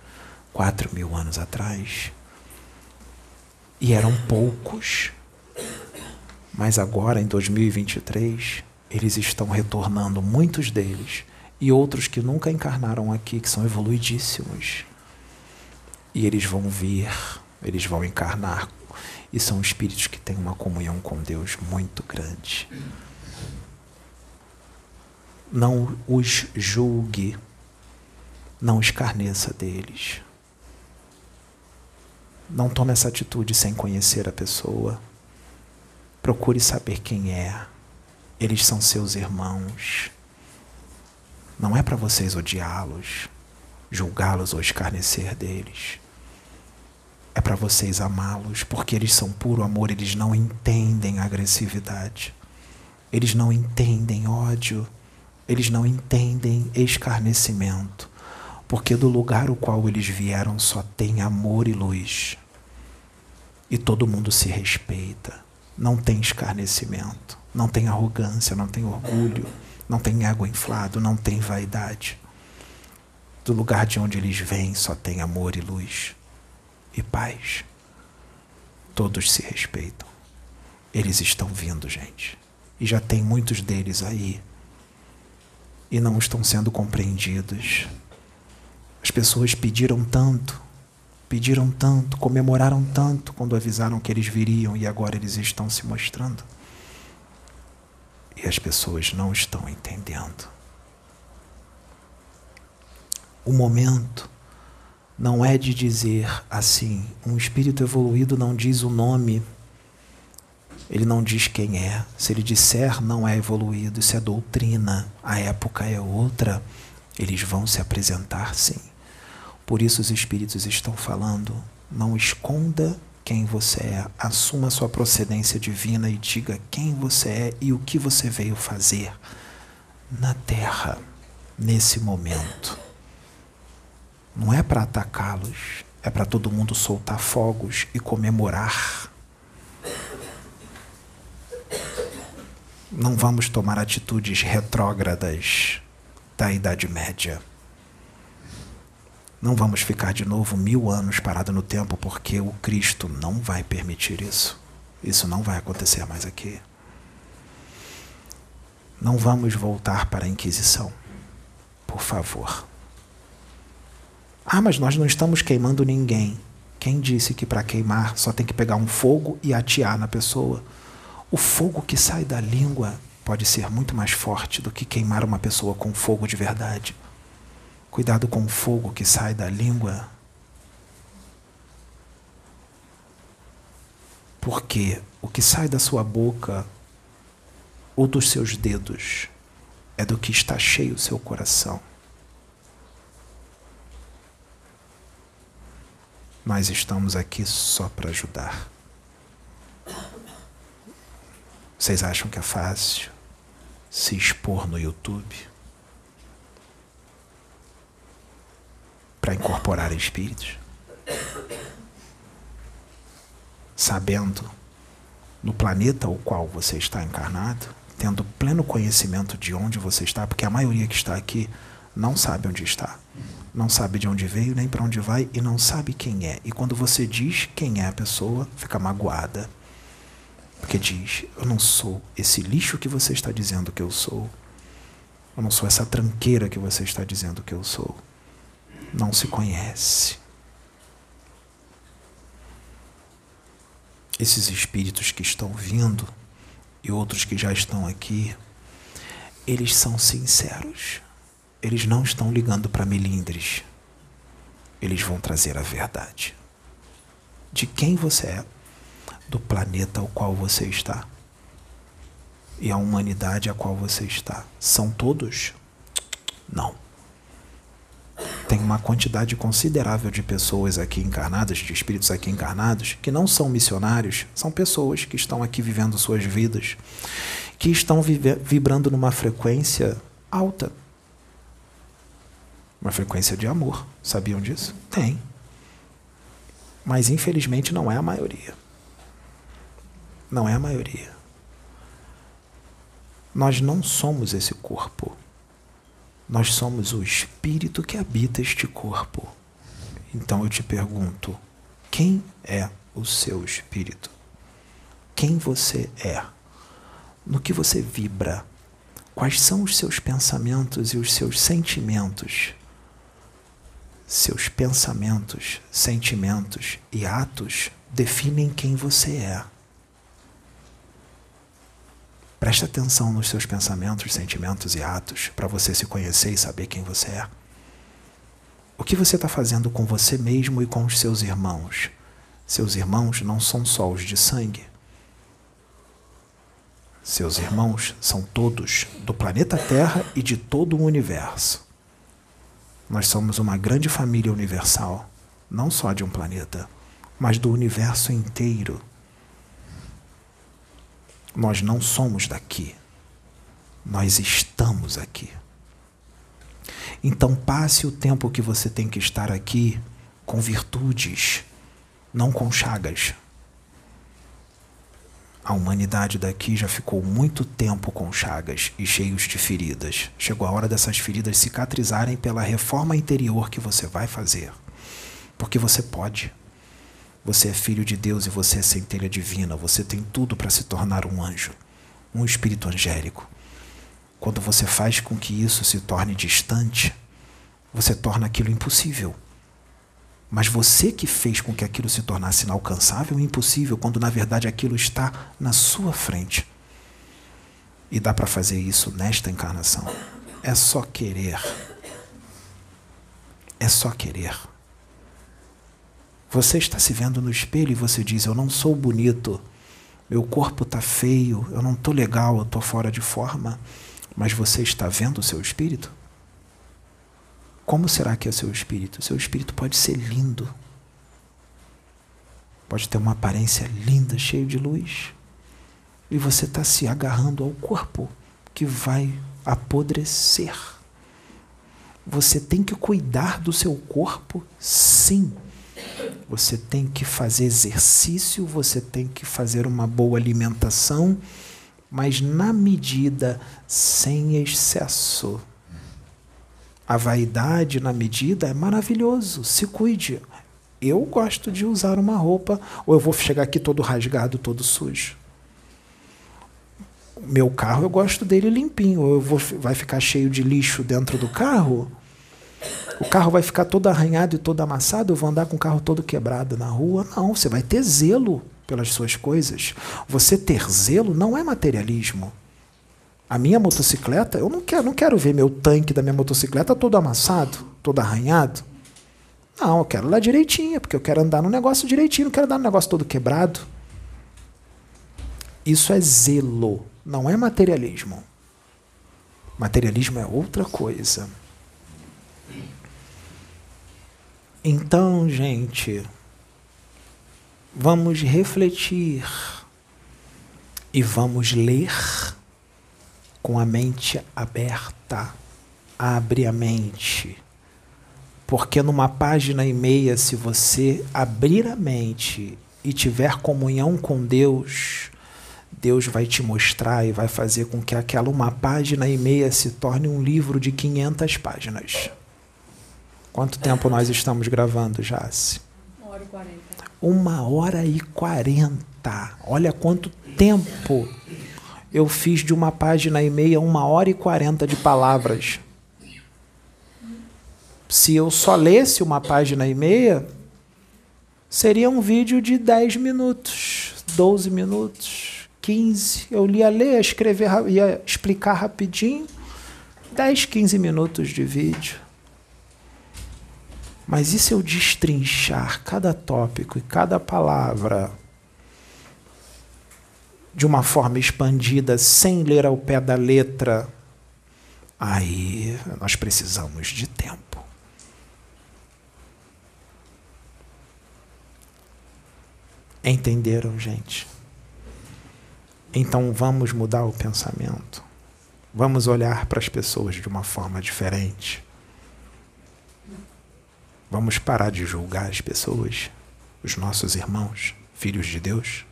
quatro mil anos atrás. E eram poucos. Mas agora, em 2023, eles estão retornando, muitos deles, e outros que nunca encarnaram aqui, que são evoluidíssimos e eles vão vir, eles vão encarnar. E são espíritos que têm uma comunhão com Deus muito grande. Não os julgue, não escarneça deles. Não tome essa atitude sem conhecer a pessoa. Procure saber quem é. Eles são seus irmãos. Não é para vocês odiá-los, julgá-los ou escarnecer deles é para vocês amá-los, porque eles são puro amor, eles não entendem agressividade, eles não entendem ódio, eles não entendem escarnecimento, porque do lugar o qual eles vieram só tem amor e luz. E todo mundo se respeita, não tem escarnecimento, não tem arrogância, não tem orgulho, não tem ego inflado, não tem vaidade. Do lugar de onde eles vêm só tem amor e luz e paz. Todos se respeitam. Eles estão vindo, gente. E já tem muitos deles aí. E não estão sendo compreendidos. As pessoas pediram tanto, pediram tanto, comemoraram tanto quando avisaram que eles viriam e agora eles estão se mostrando. E as pessoas não estão entendendo. O momento não é de dizer assim. Um espírito evoluído não diz o nome, ele não diz quem é. Se ele disser não é evoluído, isso é doutrina, a época é outra, eles vão se apresentar sim. Por isso os espíritos estão falando: não esconda quem você é, assuma sua procedência divina e diga quem você é e o que você veio fazer na Terra nesse momento. Não é para atacá-los, é para todo mundo soltar fogos e comemorar. Não vamos tomar atitudes retrógradas da Idade Média. Não vamos ficar de novo mil anos parado no tempo, porque o Cristo não vai permitir isso. Isso não vai acontecer mais aqui. Não vamos voltar para a Inquisição. Por favor. Ah, mas nós não estamos queimando ninguém. Quem disse que para queimar só tem que pegar um fogo e atear na pessoa? O fogo que sai da língua pode ser muito mais forte do que queimar uma pessoa com fogo de verdade. Cuidado com o fogo que sai da língua. Porque o que sai da sua boca ou dos seus dedos é do que está cheio o seu coração. Nós estamos aqui só para ajudar. Vocês acham que é fácil se expor no YouTube para incorporar espíritos? Sabendo no planeta o qual você está encarnado, tendo pleno conhecimento de onde você está, porque a maioria que está aqui não sabe onde está, não sabe de onde veio nem para onde vai e não sabe quem é. E quando você diz quem é a pessoa, fica magoada porque diz: Eu não sou esse lixo que você está dizendo que eu sou. Eu não sou essa tranqueira que você está dizendo que eu sou. Não se conhece. Esses espíritos que estão vindo e outros que já estão aqui, eles são sinceros. Eles não estão ligando para melindres. Eles vão trazer a verdade. De quem você é do planeta ao qual você está e a humanidade a qual você está. São todos? Não. Tem uma quantidade considerável de pessoas aqui encarnadas, de espíritos aqui encarnados, que não são missionários, são pessoas que estão aqui vivendo suas vidas, que estão vibrando numa frequência alta. Uma frequência de amor. Sabiam disso? Tem. Mas infelizmente não é a maioria. Não é a maioria. Nós não somos esse corpo. Nós somos o espírito que habita este corpo. Então eu te pergunto: quem é o seu espírito? Quem você é? No que você vibra? Quais são os seus pensamentos e os seus sentimentos? Seus pensamentos, sentimentos e atos definem quem você é. Preste atenção nos seus pensamentos, sentimentos e atos para você se conhecer e saber quem você é. O que você está fazendo com você mesmo e com os seus irmãos? Seus irmãos não são só os de sangue. Seus irmãos são todos do planeta Terra e de todo o universo. Nós somos uma grande família universal, não só de um planeta, mas do universo inteiro. Nós não somos daqui. Nós estamos aqui. Então passe o tempo que você tem que estar aqui com virtudes, não com chagas. A humanidade daqui já ficou muito tempo com chagas e cheios de feridas. Chegou a hora dessas feridas cicatrizarem pela reforma interior que você vai fazer. Porque você pode. Você é filho de Deus e você é centelha divina. Você tem tudo para se tornar um anjo, um espírito angélico. Quando você faz com que isso se torne distante, você torna aquilo impossível. Mas você que fez com que aquilo se tornasse inalcançável e impossível, quando na verdade aquilo está na sua frente. E dá para fazer isso nesta encarnação. É só querer. É só querer. Você está se vendo no espelho e você diz: Eu não sou bonito, meu corpo está feio, eu não estou legal, eu estou fora de forma. Mas você está vendo o seu espírito? Como será que é seu espírito? Seu espírito pode ser lindo, pode ter uma aparência linda, cheio de luz, e você está se agarrando ao corpo que vai apodrecer. Você tem que cuidar do seu corpo, sim você tem que fazer exercício, você tem que fazer uma boa alimentação, mas na medida, sem excesso. A vaidade na medida é maravilhoso, se cuide. Eu gosto de usar uma roupa, ou eu vou chegar aqui todo rasgado, todo sujo. Meu carro eu gosto dele limpinho, ou eu vou, vai ficar cheio de lixo dentro do carro o carro vai ficar todo arranhado e todo amassado, eu vou andar com o carro todo quebrado na rua. Não, você vai ter zelo pelas suas coisas. Você ter zelo não é materialismo. A minha motocicleta, eu não quero, não quero ver meu tanque da minha motocicleta todo amassado, todo arranhado. Não, eu quero lá direitinho, porque eu quero andar no negócio direitinho, não quero andar no negócio todo quebrado. Isso é zelo, não é materialismo. Materialismo é outra coisa. Então, gente, vamos refletir e vamos ler com a mente aberta. Abre a mente. Porque numa página e meia, se você abrir a mente e tiver comunhão com Deus, Deus vai te mostrar e vai fazer com que aquela uma página e meia se torne um livro de 500 páginas. Quanto tempo nós estamos gravando, Jace? Uma hora e quarenta. Uma hora e quarenta. Olha quanto tempo eu fiz de uma página e meia, uma hora e quarenta de palavras. Se eu só lesse uma página e meia, seria um vídeo de 10 minutos, 12 minutos, 15. Eu ia ler, escrever, ia explicar rapidinho. 10, 15 minutos de vídeo. Mas e se eu destrinchar cada tópico e cada palavra de uma forma expandida, sem ler ao pé da letra, aí nós precisamos de tempo. Entenderam, gente? Então vamos mudar o pensamento. Vamos olhar para as pessoas de uma forma diferente. Vamos parar de julgar as pessoas, os nossos irmãos, filhos de Deus.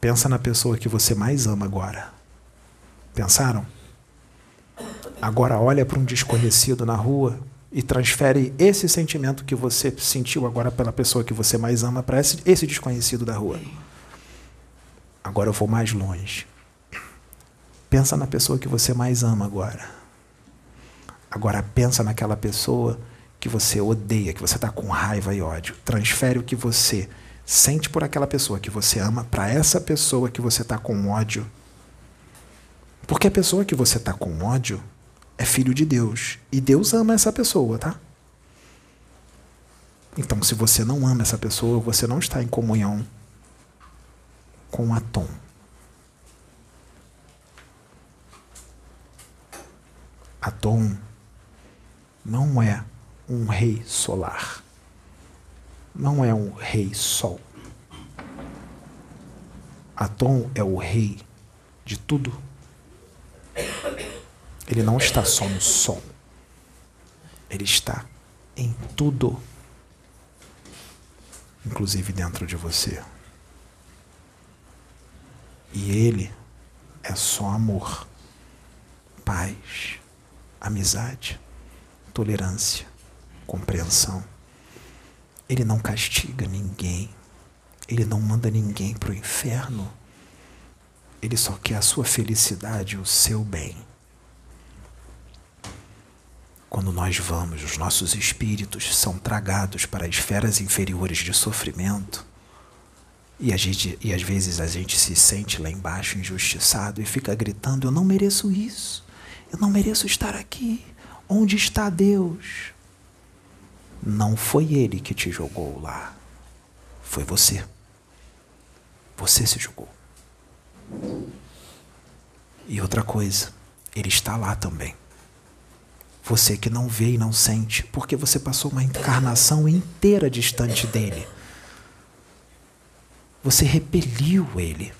Pensa na pessoa que você mais ama agora. Pensaram? Agora olha para um desconhecido na rua e transfere esse sentimento que você sentiu agora pela pessoa que você mais ama para esse, esse desconhecido da rua. Agora eu vou mais longe. Pensa na pessoa que você mais ama agora. Agora pensa naquela pessoa que você odeia, que você está com raiva e ódio. Transfere o que você sente por aquela pessoa que você ama para essa pessoa que você está com ódio. Porque a pessoa que você está com ódio é filho de Deus. E Deus ama essa pessoa, tá? Então, se você não ama essa pessoa, você não está em comunhão com a Tom. Atom não é um rei solar não é um rei sol. Atom é o rei de tudo. Ele não está só no sol. Ele está em tudo, inclusive dentro de você. E ele é só amor, paz, amizade, tolerância, compreensão. Ele não castiga ninguém. Ele não manda ninguém para o inferno. Ele só quer a sua felicidade, o seu bem. Quando nós vamos, os nossos espíritos são tragados para esferas inferiores de sofrimento. E, a gente, e às vezes a gente se sente lá embaixo injustiçado e fica gritando: Eu não mereço isso. Eu não mereço estar aqui. Onde está Deus? Não foi ele que te jogou lá. Foi você. Você se jogou. E outra coisa, ele está lá também. Você que não vê e não sente, porque você passou uma encarnação inteira distante dele. Você repeliu ele.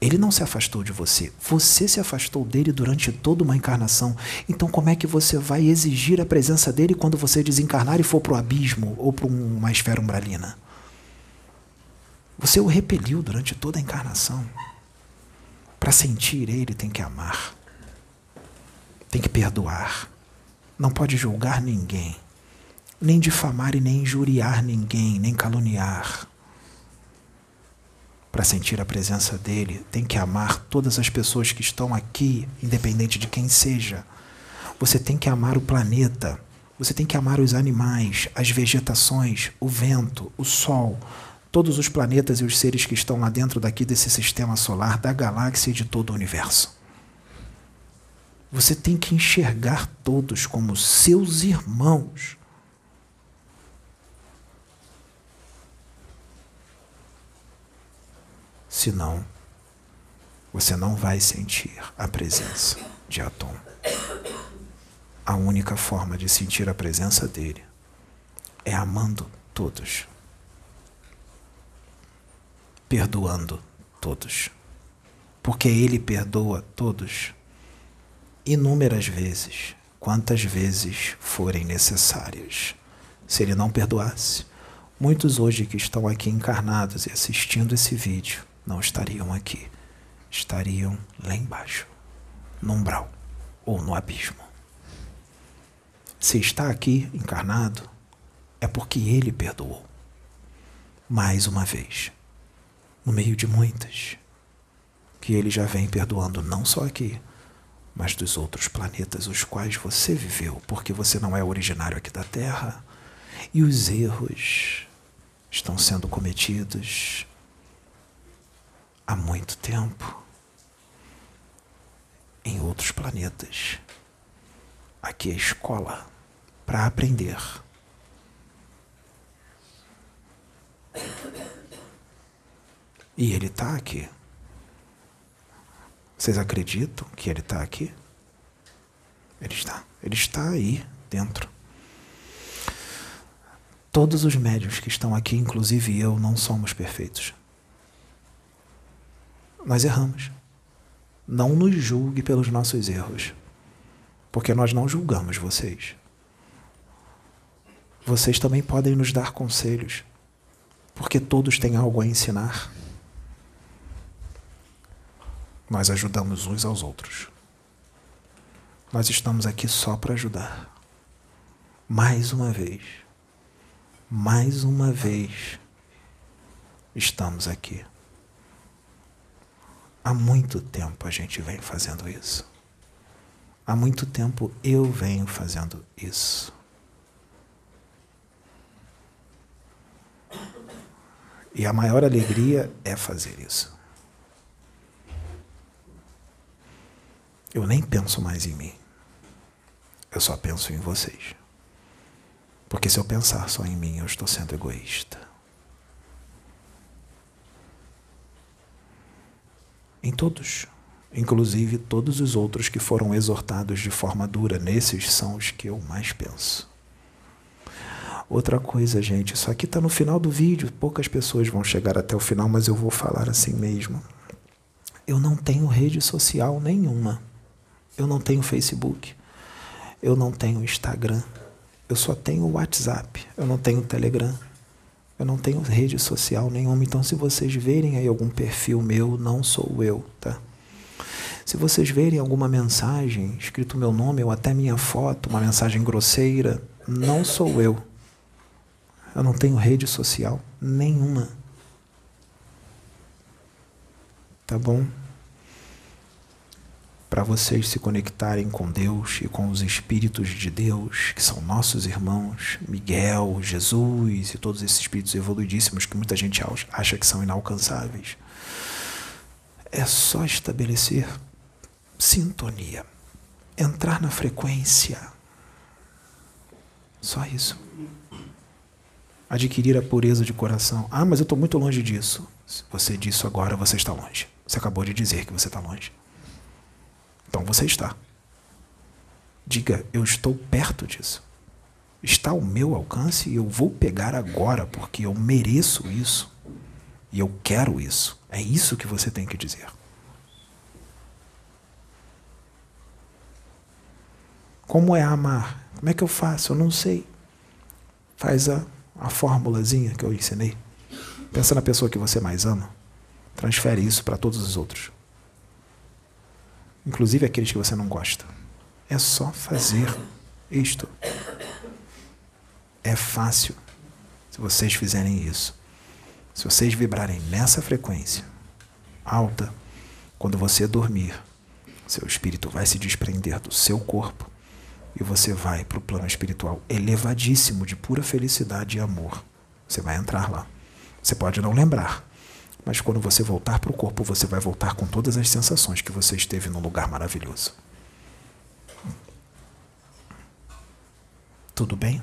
Ele não se afastou de você, você se afastou dele durante toda uma encarnação. Então, como é que você vai exigir a presença dele quando você desencarnar e for para o abismo ou para uma esfera umbralina? Você o repeliu durante toda a encarnação. Para sentir ele, tem que amar, tem que perdoar, não pode julgar ninguém, nem difamar e nem injuriar ninguém, nem caluniar para sentir a presença dele, tem que amar todas as pessoas que estão aqui, independente de quem seja. Você tem que amar o planeta. Você tem que amar os animais, as vegetações, o vento, o sol, todos os planetas e os seres que estão lá dentro daqui desse sistema solar, da galáxia e de todo o universo. Você tem que enxergar todos como seus irmãos. Senão, você não vai sentir a presença de Atom. A única forma de sentir a presença dele é amando todos, perdoando todos porque Ele perdoa todos inúmeras vezes, quantas vezes forem necessárias. Se Ele não perdoasse, muitos hoje que estão aqui encarnados e assistindo esse vídeo não estariam aqui, estariam lá embaixo, no umbral ou no abismo. Se está aqui encarnado, é porque Ele perdoou. Mais uma vez, no meio de muitas que ele já vem perdoando não só aqui, mas dos outros planetas os quais você viveu, porque você não é originário aqui da Terra. E os erros estão sendo cometidos há muito tempo em outros planetas. Aqui é escola para aprender. E ele está aqui. Vocês acreditam que ele está aqui? Ele está. Ele está aí dentro. Todos os médios que estão aqui, inclusive eu, não somos perfeitos. Nós erramos. Não nos julgue pelos nossos erros, porque nós não julgamos vocês. Vocês também podem nos dar conselhos, porque todos têm algo a ensinar. Nós ajudamos uns aos outros. Nós estamos aqui só para ajudar. Mais uma vez. Mais uma vez. Estamos aqui. Há muito tempo a gente vem fazendo isso. Há muito tempo eu venho fazendo isso. E a maior alegria é fazer isso. Eu nem penso mais em mim. Eu só penso em vocês. Porque se eu pensar só em mim, eu estou sendo egoísta. Em todos, inclusive todos os outros que foram exortados de forma dura, nesses são os que eu mais penso. Outra coisa, gente, isso aqui está no final do vídeo, poucas pessoas vão chegar até o final, mas eu vou falar assim mesmo. Eu não tenho rede social nenhuma. Eu não tenho Facebook. Eu não tenho Instagram. Eu só tenho WhatsApp. Eu não tenho Telegram. Eu não tenho rede social nenhuma. Então, se vocês verem aí algum perfil meu, não sou eu, tá? Se vocês verem alguma mensagem escrito meu nome ou até minha foto, uma mensagem grosseira, não sou eu. Eu não tenho rede social nenhuma. Tá bom? Para vocês se conectarem com Deus e com os Espíritos de Deus, que são nossos irmãos, Miguel, Jesus e todos esses espíritos evoluidíssimos que muita gente acha que são inalcançáveis. É só estabelecer sintonia, entrar na frequência. Só isso. Adquirir a pureza de coração. Ah, mas eu estou muito longe disso. Se você disse agora, você está longe. Você acabou de dizer que você está longe. Então você está. Diga, eu estou perto disso. Está ao meu alcance e eu vou pegar agora, porque eu mereço isso. E eu quero isso. É isso que você tem que dizer. Como é amar? Como é que eu faço? Eu não sei. Faz a, a formulazinha que eu ensinei. Pensa na pessoa que você mais ama. Transfere isso para todos os outros inclusive aqueles que você não gosta. É só fazer isto. É fácil se vocês fizerem isso. Se vocês vibrarem nessa frequência alta, quando você dormir, seu espírito vai se desprender do seu corpo e você vai para o plano espiritual elevadíssimo de pura felicidade e amor. Você vai entrar lá. Você pode não lembrar, mas quando você voltar para o corpo, você vai voltar com todas as sensações que você esteve num lugar maravilhoso. Tudo bem?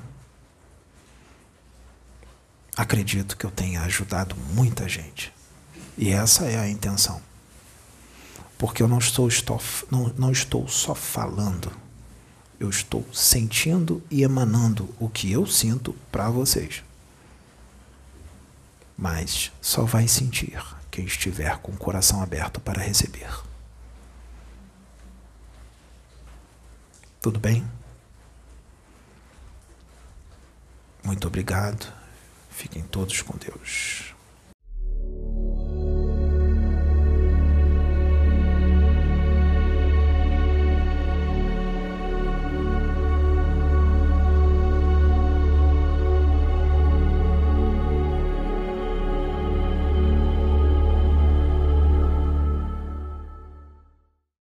Acredito que eu tenha ajudado muita gente. E essa é a intenção. Porque eu não estou, estou, não, não estou só falando, eu estou sentindo e emanando o que eu sinto para vocês mas só vai sentir quem estiver com o coração aberto para receber. Tudo bem? Muito obrigado. Fiquem todos com Deus.